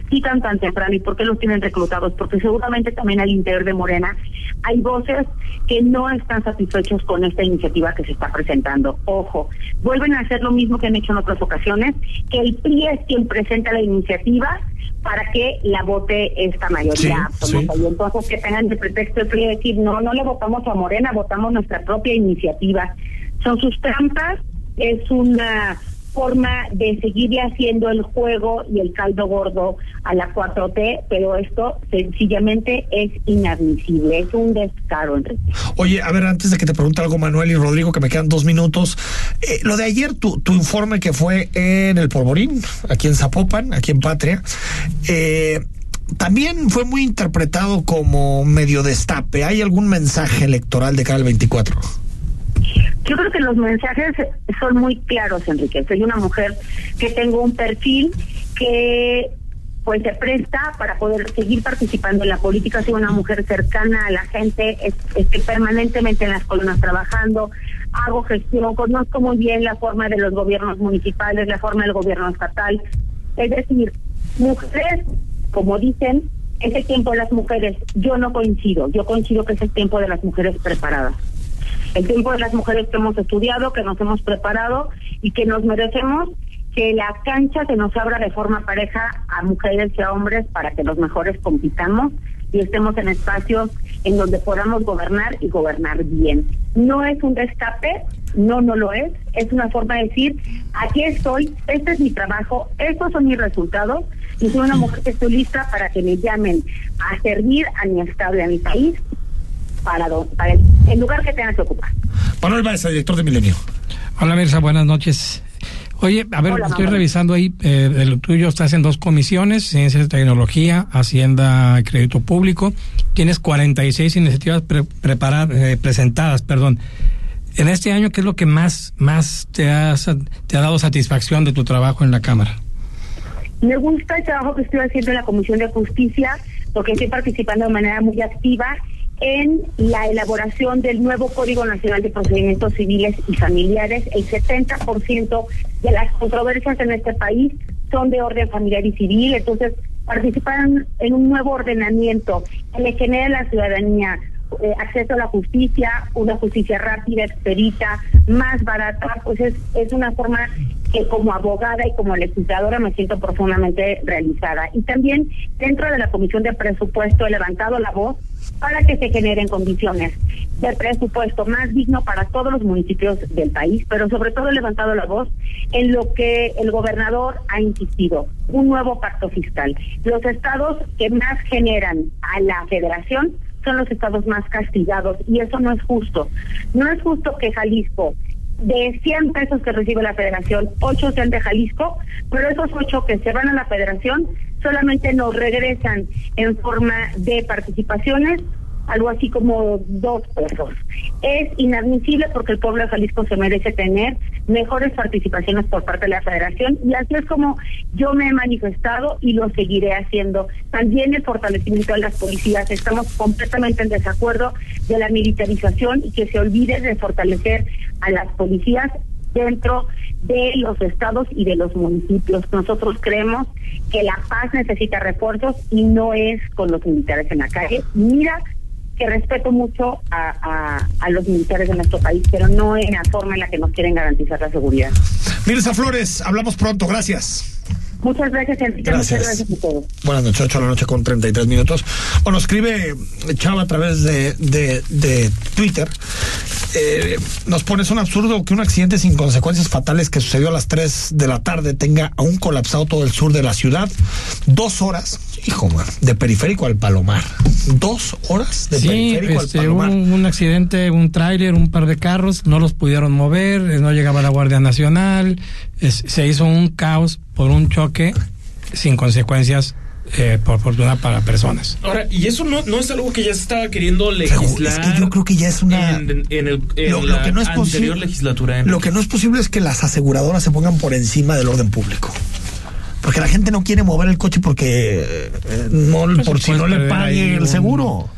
qué citan tan temprano y por qué los tienen reclutados? Porque seguramente también al interior de Morena hay voces que no están satisfechos con esta iniciativa que se está presentando. Ojo, vuelven a hacer lo mismo que han hecho en otras ocasiones, que el PRI es quien presenta la iniciativa para que la vote esta mayoría Y entonces que tengan de pretexto el PRI decir, no, no le votamos a Morena, votamos nuestra propia iniciativa. Son sus trampas, es una forma de seguirle haciendo el juego y el caldo gordo a la 4T, pero esto sencillamente es inadmisible, es un descaro, Enrique. Oye, a ver, antes de que te pregunte algo Manuel y Rodrigo, que me quedan dos minutos, eh, lo de ayer, tu, tu informe que fue en el Polvorín, aquí en Zapopan, aquí en Patria, eh, también fue muy interpretado como medio destape. ¿Hay algún mensaje electoral de cara al 24? Yo creo que los mensajes son muy claros, Enrique. Soy una mujer que tengo un perfil que pues se presta para poder seguir participando en la política, soy una mujer cercana a la gente, estoy permanentemente en las colonias trabajando, hago gestión, conozco muy bien la forma de los gobiernos municipales, la forma del gobierno estatal. Es decir, mujeres, como dicen, es el tiempo de las mujeres. Yo no coincido, yo coincido que es el tiempo de las mujeres preparadas el tiempo de las mujeres que hemos estudiado, que nos hemos preparado y que nos merecemos que la cancha se nos abra de forma pareja a mujeres y a hombres para que los mejores compitamos y estemos en espacios en donde podamos gobernar y gobernar bien. No es un destape, no, no lo es, es una forma de decir, aquí estoy, este es mi trabajo, estos son mis resultados y soy una mujer que estoy lista para que me llamen a servir a mi estado y a mi país para, el, lugar que tengan que ocupar. Manuel Baeza, director de Milenio. Hola, Mirza, buenas noches. Oye, a ver, estoy revisando ahí, eh, de lo tuyo estás en dos comisiones, Ciencia y Tecnología, Hacienda y Crédito Público. Tienes 46 iniciativas eh, presentadas, perdón. En este año, ¿qué es lo que más, más te, te ha dado satisfacción de tu trabajo en la Cámara? Me gusta el trabajo que estoy haciendo en la Comisión de Justicia, porque estoy participando de manera muy activa en la elaboración del nuevo Código Nacional de Procedimientos Civiles y Familiares. El 70% de las controversias en este país son de orden familiar y civil, entonces participan en un nuevo ordenamiento que le genera la ciudadanía eh, acceso a la justicia, una justicia rápida, expedita, más barata, pues es, es una forma que como abogada y como legisladora me siento profundamente realizada. Y también dentro de la Comisión de Presupuesto he levantado la voz para que se generen condiciones de presupuesto más digno para todos los municipios del país, pero sobre todo he levantado la voz en lo que el gobernador ha insistido, un nuevo pacto fiscal. Los estados que más generan a la federación son los estados más castigados y eso no es justo. No es justo que Jalisco de 100 pesos que recibe la federación, 8 sean de Jalisco, pero esos 8 que se van a la federación solamente nos regresan en forma de participaciones algo así como dos pesos. Es inadmisible porque el pueblo de Jalisco se merece tener mejores participaciones por parte de la federación y así es como yo me he manifestado y lo seguiré haciendo. También el fortalecimiento de las policías. Estamos completamente en desacuerdo de la militarización y que se olvide de fortalecer a las policías dentro de los estados y de los municipios. Nosotros creemos que la paz necesita refuerzos y no es con los militares en la calle. Mira que respeto mucho a, a, los militares de nuestro país, pero no en la forma en la que nos quieren garantizar la seguridad. Mirza Flores, hablamos pronto, gracias. Muchas gracias, Enrique. Muchas gracias a todos. Buenas noches, 8 de la noche con 33 minutos. Bueno, escribe Chava a través de, de, de Twitter. Eh, nos pones un absurdo que un accidente sin consecuencias fatales que sucedió a las 3 de la tarde tenga aún colapsado todo el sur de la ciudad. Dos horas, hijo, man, de periférico al Palomar. Dos horas de periférico al este, Palomar. Un, un accidente, un tráiler, un par de carros, no los pudieron mover, no llegaba la Guardia Nacional, se hizo un caos por un choque sin consecuencias eh, por fortuna para personas. Ahora, y eso no, no es algo que ya se estaba queriendo legislar. Es que yo creo que ya es una. En, el, lo, que no es anterior legislatura. Lo que no es posible es que las aseguradoras se pongan por encima del orden público. Porque la gente no quiere mover el coche porque eh, no, pues por si no le pague el seguro.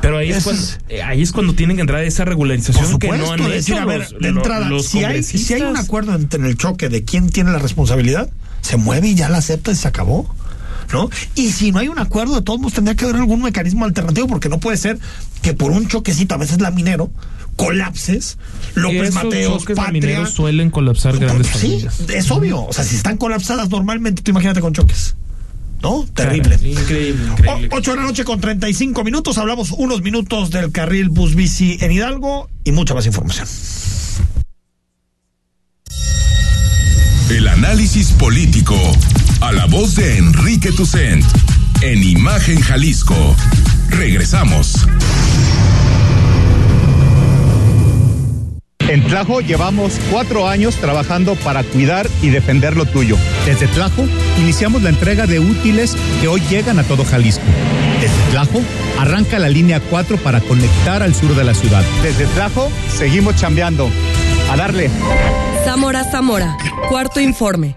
Pero ahí es, cuando, eh, ahí es cuando tienen que entrar esa regularización que no han hecho a ver, de entrada, si, hay, si hay un acuerdo entre el choque de quién tiene la responsabilidad, se mueve y ya la acepta y se acabó. ¿No? Y si no hay un acuerdo, de todos modos tendría que haber algún mecanismo alternativo, porque no puede ser que por un choquecito, a veces la minero, colapses. López Mateos, Patria. suelen colapsar grandes Sí, es obvio. O sea, si están colapsadas normalmente, tú imagínate con choques. ¿No? Terrible. increíble, increíble. 8 de la noche con 35 minutos. Hablamos unos minutos del carril bus bici en Hidalgo y mucha más información. El análisis político a la voz de Enrique Tucent en Imagen Jalisco. Regresamos. En Tlajo llevamos cuatro años trabajando para cuidar y defender lo tuyo. Desde Tlajo iniciamos la entrega de útiles que hoy llegan a todo Jalisco. Desde Tlajo arranca la línea 4 para conectar al sur de la ciudad. Desde Tlajo seguimos chambeando. A darle. Zamora Zamora, cuarto informe.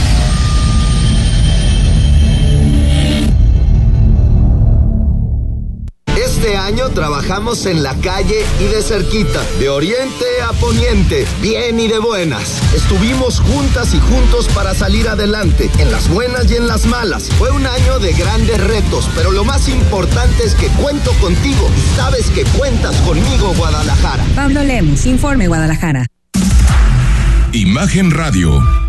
Este año trabajamos en la calle y de cerquita, de oriente a poniente, bien y de buenas. Estuvimos juntas y juntos para salir adelante, en las buenas y en las malas. Fue un año de grandes retos, pero lo más importante es que cuento contigo y sabes que cuentas conmigo, Guadalajara. Pablo Lemos, Informe Guadalajara. Imagen Radio,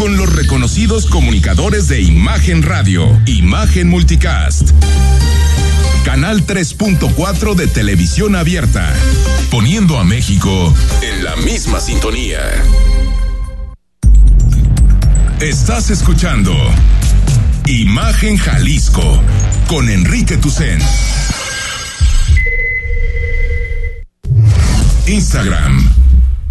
Con los reconocidos comunicadores de Imagen Radio, Imagen Multicast. Canal 3.4 de televisión abierta, poniendo a México en la misma sintonía. Estás escuchando Imagen Jalisco con Enrique Tucen. Instagram,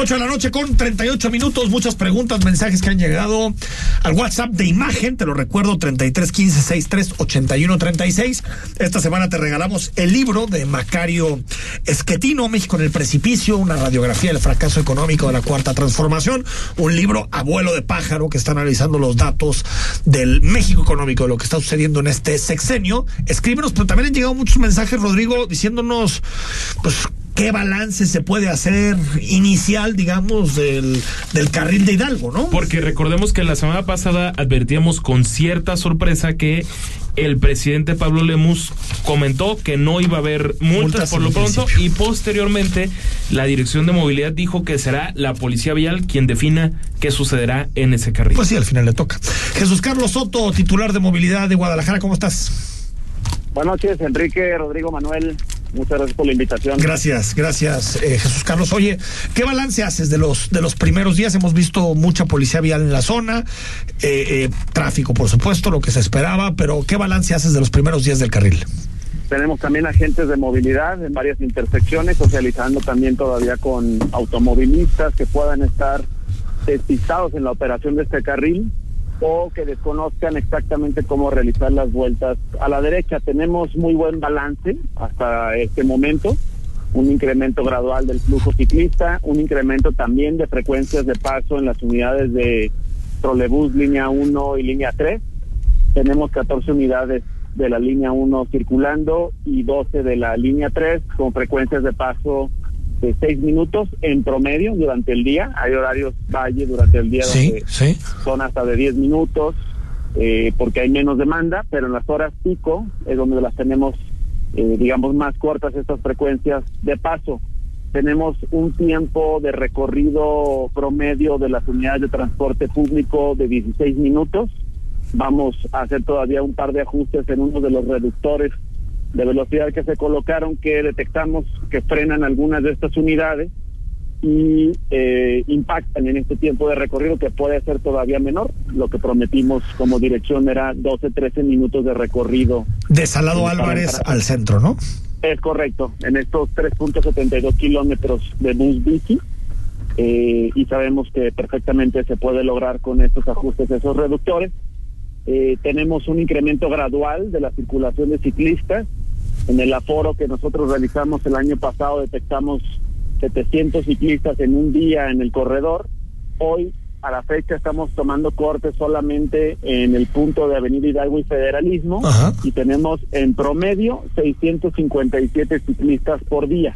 8 de la noche con 38 minutos. Muchas preguntas, mensajes que han llegado al WhatsApp de imagen. Te lo recuerdo, 33 15 63 81 36. Esta semana te regalamos el libro de Macario Esquetino, México en el precipicio, una radiografía del fracaso económico de la cuarta transformación. Un libro abuelo de pájaro que está analizando los datos del México económico, de lo que está sucediendo en este sexenio. Escríbenos, pero también han llegado muchos mensajes, Rodrigo, diciéndonos, pues, qué balance se puede hacer inicial, digamos, del, del carril de Hidalgo, ¿no? Porque recordemos que la semana pasada advertíamos con cierta sorpresa que el presidente Pablo Lemus comentó que no iba a haber multas, por lo pronto y posteriormente la Dirección de Movilidad dijo que será la Policía Vial quien defina qué sucederá en ese carril. Pues sí, al final le toca. Jesús Carlos Soto, titular de Movilidad de Guadalajara, ¿cómo estás? Buenas noches, Enrique, Rodrigo, Manuel. Muchas gracias por la invitación. Gracias, gracias, eh, Jesús Carlos. Oye, ¿qué balance haces de los de los primeros días? Hemos visto mucha policía vial en la zona, eh, eh, tráfico, por supuesto, lo que se esperaba, pero ¿qué balance haces de los primeros días del carril? Tenemos también agentes de movilidad en varias intersecciones, socializando también todavía con automovilistas que puedan estar despistados en la operación de este carril o que desconozcan exactamente cómo realizar las vueltas a la derecha. Tenemos muy buen balance hasta este momento, un incremento gradual del flujo ciclista, un incremento también de frecuencias de paso en las unidades de trolebús línea 1 y línea 3. Tenemos 14 unidades de la línea 1 circulando y 12 de la línea 3 con frecuencias de paso de seis minutos en promedio durante el día. Hay horarios valle durante el día donde son hasta de 10 minutos eh, porque hay menos demanda, pero en las horas pico es donde las tenemos, eh, digamos, más cortas estas frecuencias de paso. Tenemos un tiempo de recorrido promedio de las unidades de transporte público de 16 minutos. Vamos a hacer todavía un par de ajustes en uno de los reductores de velocidad que se colocaron que detectamos que frenan algunas de estas unidades y eh, impactan en este tiempo de recorrido que puede ser todavía menor. Lo que prometimos como dirección era 12, 13 minutos de recorrido. De Salado Álvarez al centro, ¿no? Es correcto, en estos 3.72 kilómetros de bus bici. Eh, y sabemos que perfectamente se puede lograr con estos ajustes, esos reductores. Eh, tenemos un incremento gradual de la circulación de ciclistas en el aforo que nosotros realizamos el año pasado detectamos 700 ciclistas en un día en el corredor. Hoy, a la fecha, estamos tomando cortes solamente en el punto de Avenida Hidalgo y Federalismo y tenemos en promedio 657 ciclistas por día.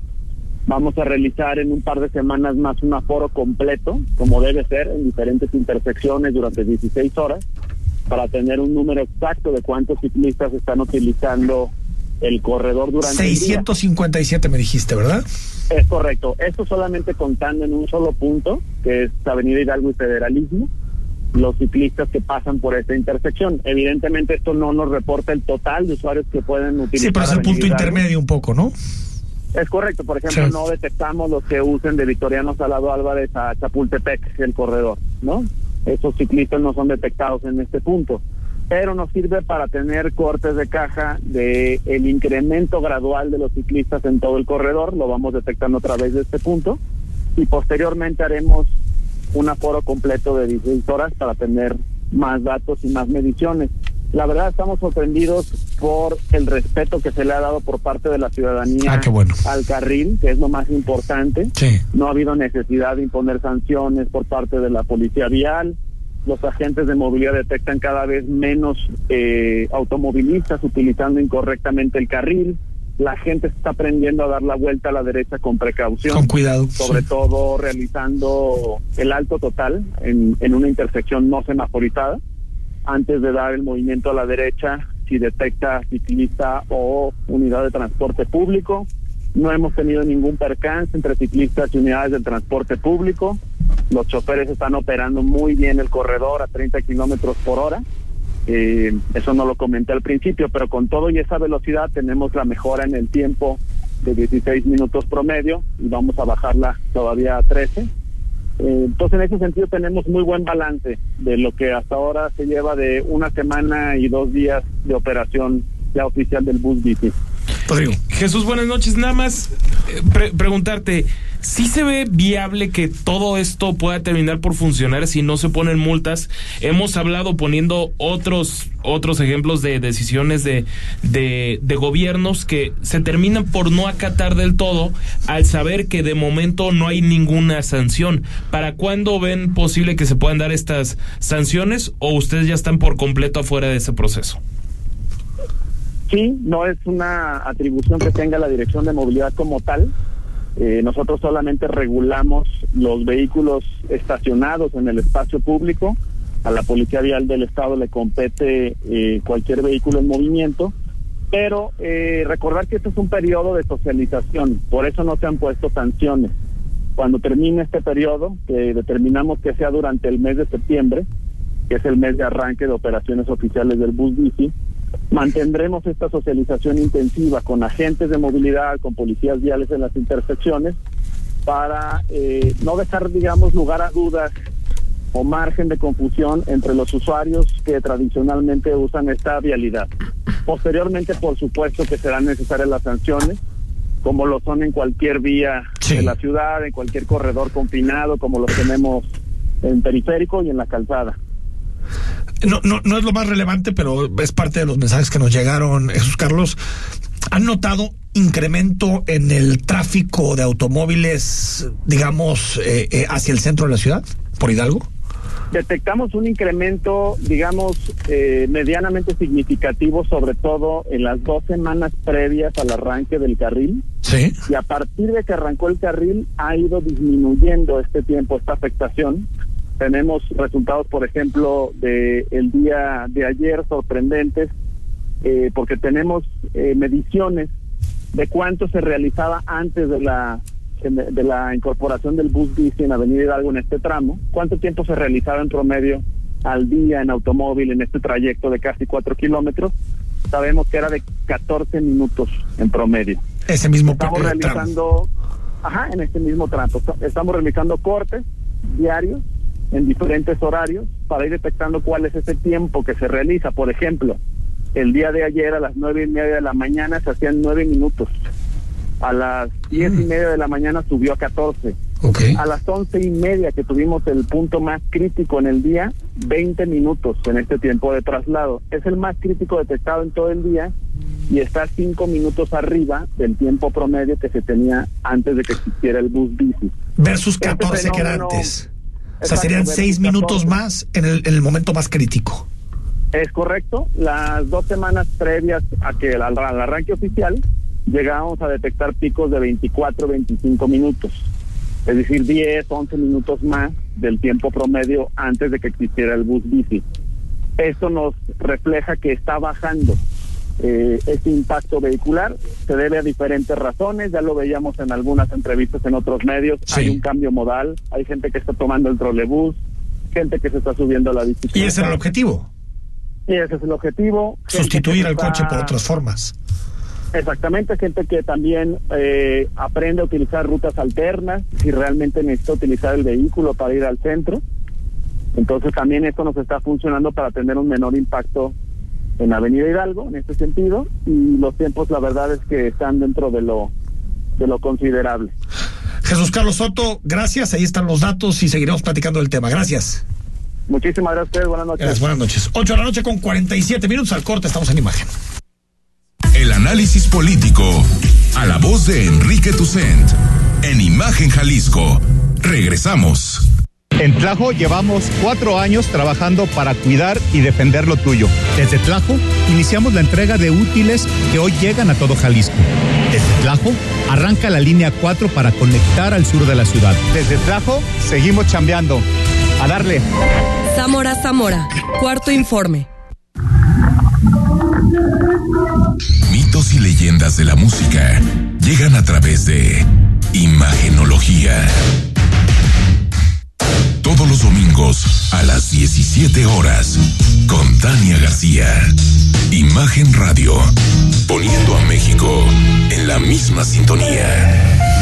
Vamos a realizar en un par de semanas más un aforo completo, como debe ser, en diferentes intersecciones durante 16 horas, para tener un número exacto de cuántos ciclistas están utilizando el corredor durante 657 me dijiste, ¿verdad? Es correcto. Esto solamente contando en un solo punto, que es Avenida Hidalgo y Federalismo, los ciclistas que pasan por esta intersección. Evidentemente esto no nos reporta el total de usuarios que pueden utilizar. Sí, pero es el punto intermedio un poco, ¿no? Es correcto. Por ejemplo, no detectamos los que usen de Victoriano Salado Álvarez a Chapultepec, el corredor, ¿no? Esos ciclistas no son detectados en este punto pero nos sirve para tener cortes de caja de el incremento gradual de los ciclistas en todo el corredor, lo vamos detectando a través de este punto y posteriormente haremos un aforo completo de 16 horas para tener más datos y más mediciones. La verdad estamos sorprendidos por el respeto que se le ha dado por parte de la ciudadanía ah, al carril, que es lo más importante. No ha habido necesidad de imponer sanciones por parte de la policía vial los agentes de movilidad detectan cada vez menos eh, automovilistas utilizando incorrectamente el carril. La gente está aprendiendo a dar la vuelta a la derecha con precaución. Con cuidado. Sobre todo realizando el alto total en, en una intersección no semaforizada. Antes de dar el movimiento a la derecha, si detecta ciclista o unidad de transporte público. No hemos tenido ningún percance entre ciclistas y unidades de transporte público. Los choferes están operando muy bien el corredor a 30 kilómetros por hora. Eh, eso no lo comenté al principio, pero con todo y esa velocidad tenemos la mejora en el tiempo de 16 minutos promedio y vamos a bajarla todavía a 13. Eh, entonces, en ese sentido, tenemos muy buen balance de lo que hasta ahora se lleva de una semana y dos días de operación ya oficial del bus Jesús, buenas noches. Nada más eh, preguntarte, ¿sí se ve viable que todo esto pueda terminar por funcionar si no se ponen multas? Hemos hablado poniendo otros otros ejemplos de decisiones de, de, de gobiernos que se terminan por no acatar del todo al saber que de momento no hay ninguna sanción. ¿Para cuándo ven posible que se puedan dar estas sanciones o ustedes ya están por completo afuera de ese proceso? Sí, no es una atribución que tenga la Dirección de Movilidad como tal. Eh, nosotros solamente regulamos los vehículos estacionados en el espacio público. A la Policía Vial del Estado le compete eh, cualquier vehículo en movimiento. Pero eh, recordar que este es un periodo de socialización, por eso no se han puesto sanciones. Cuando termine este periodo, que determinamos que sea durante el mes de septiembre, que es el mes de arranque de operaciones oficiales del bus bici, Mantendremos esta socialización intensiva con agentes de movilidad, con policías viales en las intersecciones, para eh, no dejar, digamos, lugar a dudas o margen de confusión entre los usuarios que tradicionalmente usan esta vialidad. Posteriormente, por supuesto que serán necesarias las sanciones, como lo son en cualquier vía de la ciudad, en cualquier corredor confinado, como lo tenemos en periférico y en la calzada. No, no, no es lo más relevante, pero es parte de los mensajes que nos llegaron, Jesús Carlos. ¿Han notado incremento en el tráfico de automóviles, digamos, eh, eh, hacia el centro de la ciudad, por Hidalgo? Detectamos un incremento, digamos, eh, medianamente significativo, sobre todo en las dos semanas previas al arranque del carril. Sí. Y a partir de que arrancó el carril ha ido disminuyendo este tiempo, esta afectación. Tenemos resultados, por ejemplo, de el día de ayer sorprendentes, eh, porque tenemos eh, mediciones de cuánto se realizaba antes de la de la incorporación del bus bici en Avenida Hidalgo en este tramo, cuánto tiempo se realizaba en promedio al día en automóvil en este trayecto de casi cuatro kilómetros, sabemos que era de 14 minutos en promedio. Ese mismo Estamos realizando, ajá, en este mismo tramo, estamos realizando cortes diarios en diferentes horarios para ir detectando cuál es ese tiempo que se realiza. Por ejemplo, el día de ayer a las nueve y media de la mañana se hacían nueve minutos a las diez y media de la mañana subió a 14. A las once y media que tuvimos el punto más crítico en el día, 20 minutos en este tiempo de traslado. Es el más crítico detectado en todo el día y está cinco minutos arriba del tiempo promedio que se tenía antes de que existiera el bus bici. Versus 14 este que era antes. O sea, serían seis minutos más en el, en el momento más crítico. Es correcto. Las dos semanas previas a que al arranque oficial, llegábamos a detectar picos de 24, 25 minutos, es decir, 10, 11 minutos más del tiempo promedio antes de que existiera el bus bici. Esto nos refleja que está bajando eh, este impacto vehicular, se debe a diferentes razones, ya lo veíamos en algunas entrevistas en otros medios, hay un cambio modal, hay gente que está tomando el trolebús, gente que se está subiendo a la bicicleta. ¿Y ese es el objetivo? Y ese es el objetivo. Sustituir al coche por otras formas. Exactamente, gente que también eh, aprende a utilizar rutas alternas, si realmente necesita utilizar el vehículo para ir al centro. Entonces también esto nos está funcionando para tener un menor impacto en Avenida Hidalgo, en este sentido, y los tiempos la verdad es que están dentro de lo, de lo considerable. Jesús Carlos Soto, gracias, ahí están los datos y seguiremos platicando del tema. Gracias. Muchísimas gracias, buenas noches. buenas noches. 8 de la noche con 47 minutos al corte, estamos en imagen. El análisis político a la voz de Enrique Tucent en Imagen Jalisco. Regresamos. En Tlajo llevamos cuatro años trabajando para cuidar y defender lo tuyo. Desde Tlajo iniciamos la entrega de útiles que hoy llegan a todo Jalisco. Desde Tlajo arranca la línea 4 para conectar al sur de la ciudad. Desde Tlajo seguimos chambeando. A darle. Zamora Zamora, cuarto informe. Mitos y leyendas de la música llegan a través de Imagenología. Todos los domingos a las 17 horas con Tania García. Imagen Radio, poniendo a México en la misma sintonía.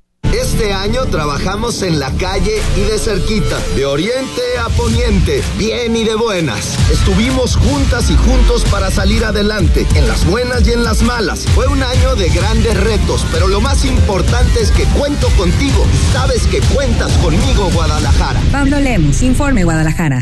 Este año trabajamos en la calle y de cerquita, de oriente a poniente, bien y de buenas. Estuvimos juntas y juntos para salir adelante, en las buenas y en las malas. Fue un año de grandes retos, pero lo más importante es que cuento contigo. Sabes que cuentas conmigo, Guadalajara. Pablo Lemos, Informe Guadalajara.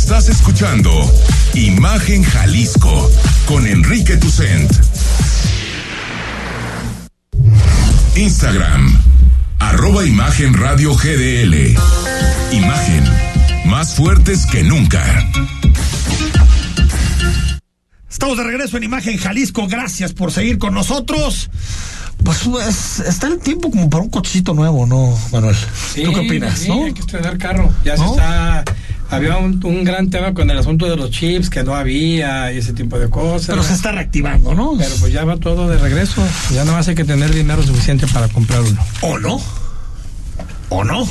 Estás escuchando Imagen Jalisco con Enrique Tucent. Instagram, arroba Imagen Radio GDL. Imagen, más fuertes que nunca. Estamos de regreso en Imagen Jalisco. Gracias por seguir con nosotros. Pues está el tiempo como para un cochecito nuevo, ¿no, Manuel? ¿Tú qué opinas? Sí, hay que estrenar carro. Ya se está había un, gran tema con el asunto de los chips que no había y ese tipo de cosas. Pero se está reactivando, ¿no? Pero pues ya va todo de regreso. Ya no hace que tener dinero suficiente para comprar uno. ¿O no? ¿O no?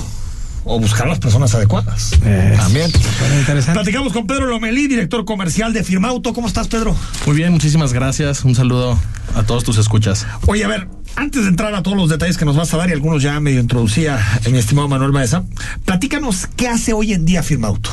o buscar las personas adecuadas. También. Interesante. Platicamos con Pedro Lomelí, director comercial de Firmauto. ¿Cómo estás, Pedro? Muy bien, muchísimas gracias. Un saludo a todos tus escuchas. Oye, a ver, antes de entrar a todos los detalles que nos vas a dar, y algunos ya medio introducía mi estimado Manuel Maesa, platícanos qué hace hoy en día Firmauto.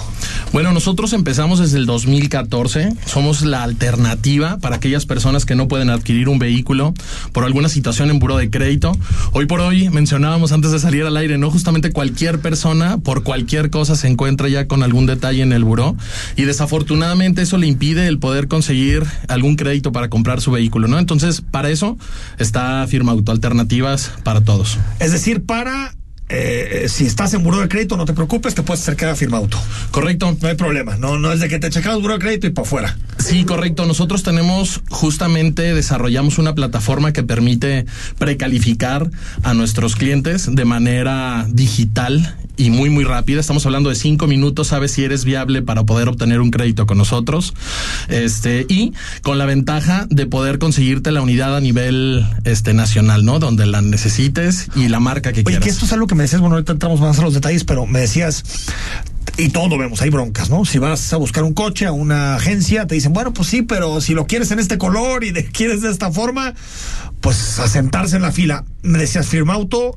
Bueno, nosotros empezamos desde el 2014. Somos la alternativa para aquellas personas que no pueden adquirir un vehículo por alguna situación en buro de crédito. Hoy por hoy mencionábamos antes de salir al aire, ¿no? Justamente cualquier persona por cualquier cosa se encuentra ya con algún detalle en el buró y desafortunadamente eso le impide el poder conseguir algún crédito para comprar su vehículo, ¿no? Entonces, para eso está firma Auto Alternativas para todos. Es decir, para eh, si estás en buro de crédito, no te preocupes, te puedes acercar a firma auto. Correcto. No hay problema. No, no es de que te checamos buro de crédito y para afuera. Sí, correcto. Nosotros tenemos, justamente, desarrollamos una plataforma que permite precalificar a nuestros clientes de manera digital y muy, muy rápida. Estamos hablando de cinco minutos, sabes si eres viable para poder obtener un crédito con nosotros. Este, y con la ventaja de poder conseguirte la unidad a nivel este, nacional, ¿no? Donde la necesites y la marca que quieras. que esto es algo que me decías, bueno, ahorita entramos más a los detalles, pero me decías, y todo lo vemos, hay broncas, ¿no? Si vas a buscar un coche a una agencia, te dicen, bueno, pues sí, pero si lo quieres en este color y de, quieres de esta forma, pues a sentarse en la fila. Me decías, firma auto,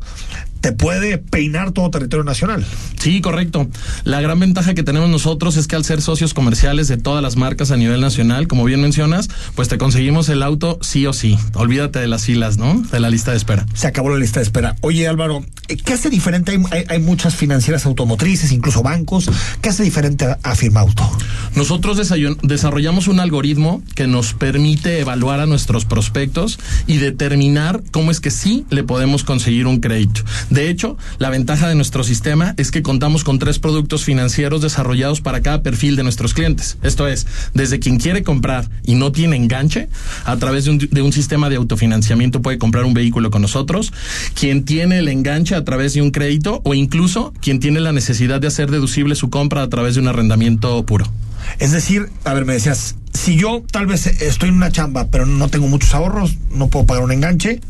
te puede peinar todo territorio nacional. Sí, correcto. La gran ventaja que tenemos nosotros es que al ser socios comerciales de todas las marcas a nivel nacional, como bien mencionas, pues te conseguimos el auto sí o sí. Olvídate de las filas, ¿no? De la lista de espera. Se acabó la lista de espera. Oye, Álvaro, ¿qué hace diferente? Hay, muchas financieras automotrices, incluso bancos. ¿Qué hace diferente a, a Firmauto? Nosotros desarrollamos un algoritmo que nos permite evaluar a nuestros prospectos y determinar cómo es que sí le podemos conseguir un crédito. De hecho, la ventaja de nuestro sistema es que contamos con tres productos financieros desarrollados para cada perfil de nuestros clientes. Esto es, desde quien quiere comprar y no tiene enganche, a través de un, de un sistema de autofinanciamiento puede comprar un vehículo con nosotros, quien tiene el enganche a través de un crédito o incluso quien tiene la necesidad de hacer deducible su compra a través de un arrendamiento puro. Es decir, a ver, me decías, si yo tal vez estoy en una chamba, pero no tengo muchos ahorros, no puedo pagar un enganche,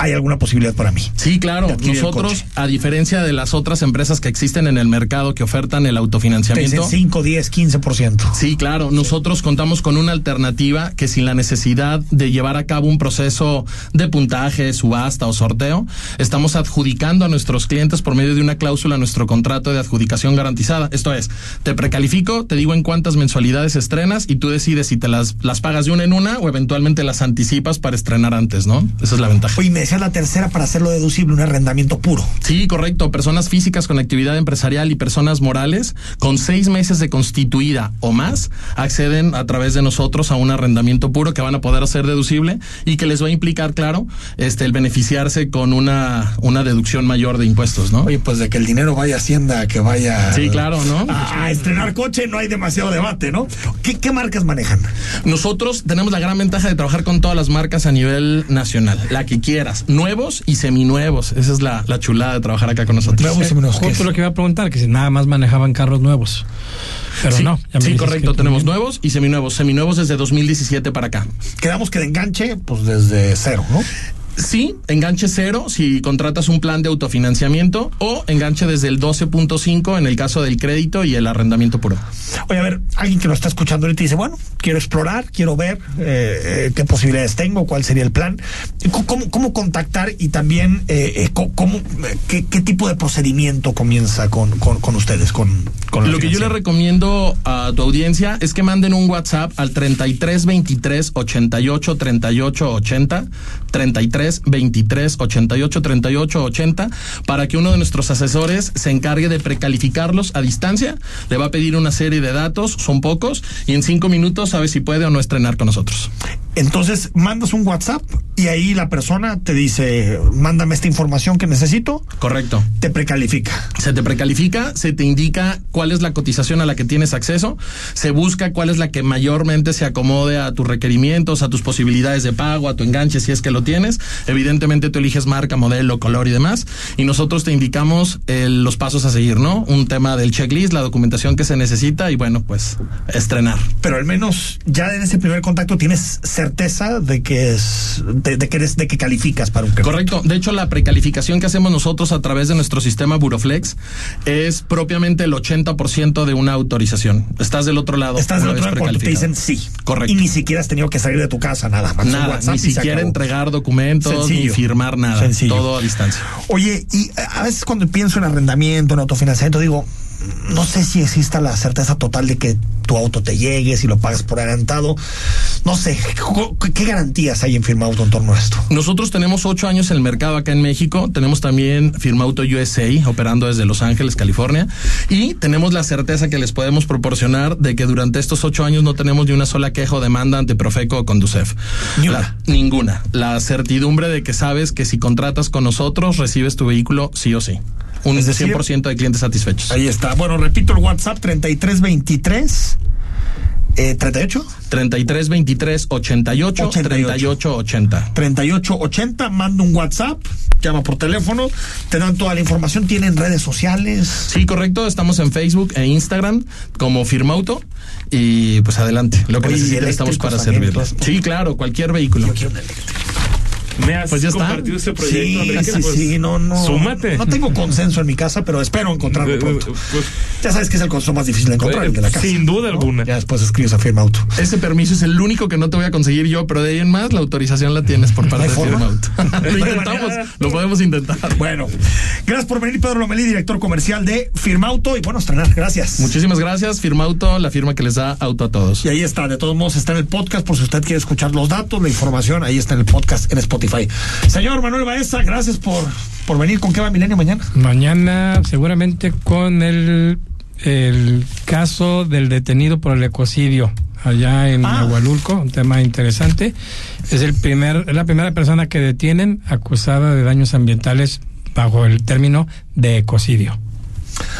hay alguna posibilidad para mí. Sí, claro. Nosotros, a diferencia de las otras empresas que existen en el mercado que ofertan el autofinanciamiento. 5, 10, 15%. Sí, claro. Nosotros contamos con una alternativa que sin la necesidad de llevar a cabo un proceso de puntaje, subasta o sorteo, estamos adjudicando a nuestros clientes por medio de una cláusula nuestro contrato de adjudicación garantizada. Esto es, te precalifico, te digo en cuántas mensualidades estrenas y tú decides si te las, las pagas de una en una o eventualmente las anticipas para estrenar antes, ¿no? Esa es la ventaja. Oye, me decías la tercera para hacerlo deducible, un arrendamiento puro. Sí, correcto. Personas físicas con actividad empresarial y personas morales con seis meses de constituida o más acceden a través de nosotros a un arrendamiento puro que van a poder hacer deducible y que les va a implicar, claro, este el beneficiarse con una, una deducción mayor de impuestos, ¿no? Oye, pues de que el dinero vaya a Hacienda, que vaya. Sí, claro, ¿no? A, estrenar coche no hay demasiado debate, ¿no? ¿Qué, ¿Qué marcas manejan? Nosotros tenemos la gran ventaja de trabajar con todas las marcas a nivel nacional, la que quieras, nuevos y seminuevos. Esa es la, la chulada de trabajar acá con nosotros. Nuevos y seminuevos. Justo lo que iba a preguntar, que si nada más manejaban carros nuevos. Pero sí, no. Sí, correcto. Tenemos nuevos y seminuevos. Seminuevos desde 2017 para acá. Quedamos que de enganche, pues desde cero, ¿no? Sí, enganche cero si contratas un plan de autofinanciamiento o enganche desde el 12.5 en el caso del crédito y el arrendamiento puro. Oye, a ver, alguien que lo está escuchando ahorita dice, bueno, quiero explorar, quiero ver eh, eh, qué posibilidades tengo, cuál sería el plan, cómo, cómo contactar y también eh, cómo, qué, qué, tipo de procedimiento comienza con, con, con ustedes, con, con Lo que yo le recomiendo a tu audiencia es que manden un WhatsApp al 33 23 88 38 80 33 23 88 38 80 para que uno de nuestros asesores se encargue de precalificarlos a distancia. Le va a pedir una serie de datos, son pocos, y en cinco minutos sabe si puede o no estrenar con nosotros. Entonces mandas un WhatsApp y ahí la persona te dice, mándame esta información que necesito. Correcto. Te precalifica. Se te precalifica, se te indica cuál es la cotización a la que tienes acceso, se busca cuál es la que mayormente se acomode a tus requerimientos, a tus posibilidades de pago, a tu enganche si es que lo tienes. Evidentemente tú eliges marca, modelo, color y demás, y nosotros te indicamos eh, los pasos a seguir, ¿no? Un tema del checklist, la documentación que se necesita y bueno, pues estrenar. Pero al menos ya en ese primer contacto tienes certeza de que es de, de que eres de que calificas para un crédito. Correcto. De hecho, la precalificación que hacemos nosotros a través de nuestro sistema Buroflex es propiamente el 80% de una autorización. Estás del otro lado. Estás del otro lado cuando te dicen sí. Correcto. Y ni siquiera has tenido que salir de tu casa, nada más. Nada, ni siquiera entregar documentos, Sencillo. ni firmar nada. Sencillo. Todo a distancia. Oye, y a veces cuando pienso en arrendamiento, en autofinanciamiento, digo, no sé si exista la certeza total de que tu auto te llegue, si lo pagas por adelantado. No sé, ¿qué garantías hay en Firma Auto en torno a esto? Nosotros tenemos ocho años en el mercado acá en México. Tenemos también Firma Auto USA operando desde Los Ángeles, California. Y tenemos la certeza que les podemos proporcionar de que durante estos ocho años no tenemos ni una sola queja o demanda ante Profeco o Conducef. ¿Ni una? La, ninguna. La certidumbre de que sabes que si contratas con nosotros recibes tu vehículo sí o sí un es decir, 100% de clientes satisfechos. Ahí está. Bueno, repito el WhatsApp 3323 eh, 38 33 23 88, 88 38 80 38 80 manda un WhatsApp llama por teléfono te dan toda la información tienen redes sociales. Sí correcto estamos en Facebook e Instagram como Firmauto y pues adelante lo que Oye, necesiten estamos para servirles. sí claro cualquier vehículo. Yo quiero un eléctrico me has pues ya compartido está. este proyecto, sí, Enrique, sí, pues, sí, no, no. Súmate. No tengo consenso en mi casa, pero espero encontrarlo pronto. Pues, ya sabes que es el consenso más difícil de encontrar, el de la casa. Sin duda ¿no? alguna. Ya después escribes a Firma Auto. Ese permiso es el único que no te voy a conseguir yo, pero de ahí en más la autorización la tienes por parte ¿No hay de forma? Firma Auto. lo intentamos, lo podemos intentar. Bueno, gracias por venir, Pedro Lomelí, director comercial de Firma Auto. Y bueno, estrenar, gracias. Muchísimas gracias, Firma Auto, la firma que les da auto a todos. Y ahí está, de todos modos está en el podcast, por si usted quiere escuchar los datos, la información, ahí está en el podcast en Spotify. Señor Manuel Baeza, gracias por, por venir. ¿Con qué va Milenio mañana? Mañana seguramente con el, el caso del detenido por el ecocidio allá en Ah. Agualulco, un tema interesante. Es el primer, es la primera persona que detienen acusada de daños ambientales bajo el término de ecocidio.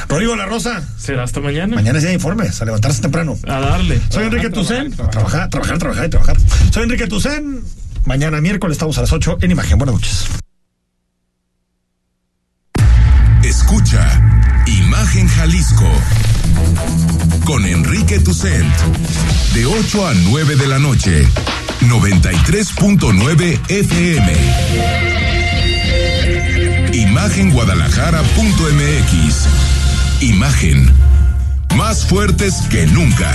Rodrigo La Rosa. Será hasta mañana. Mañana es día de informes, a levantarse temprano. A darle. Soy Enrique Tucen. trabajar, Trabajar, trabajar, trabajar y trabajar. Soy Enrique Tucen. Mañana miércoles estamos a las 8 en Imagen. Buenas noches. Escucha Imagen Jalisco con Enrique Tucent de 8 a 9 de la noche 93.9 FM Imagenguadalajara.mx Imagen más fuertes que nunca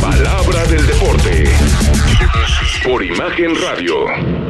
Palabra del deporte. Por Imagen Radio.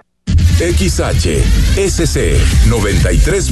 XH SC 93.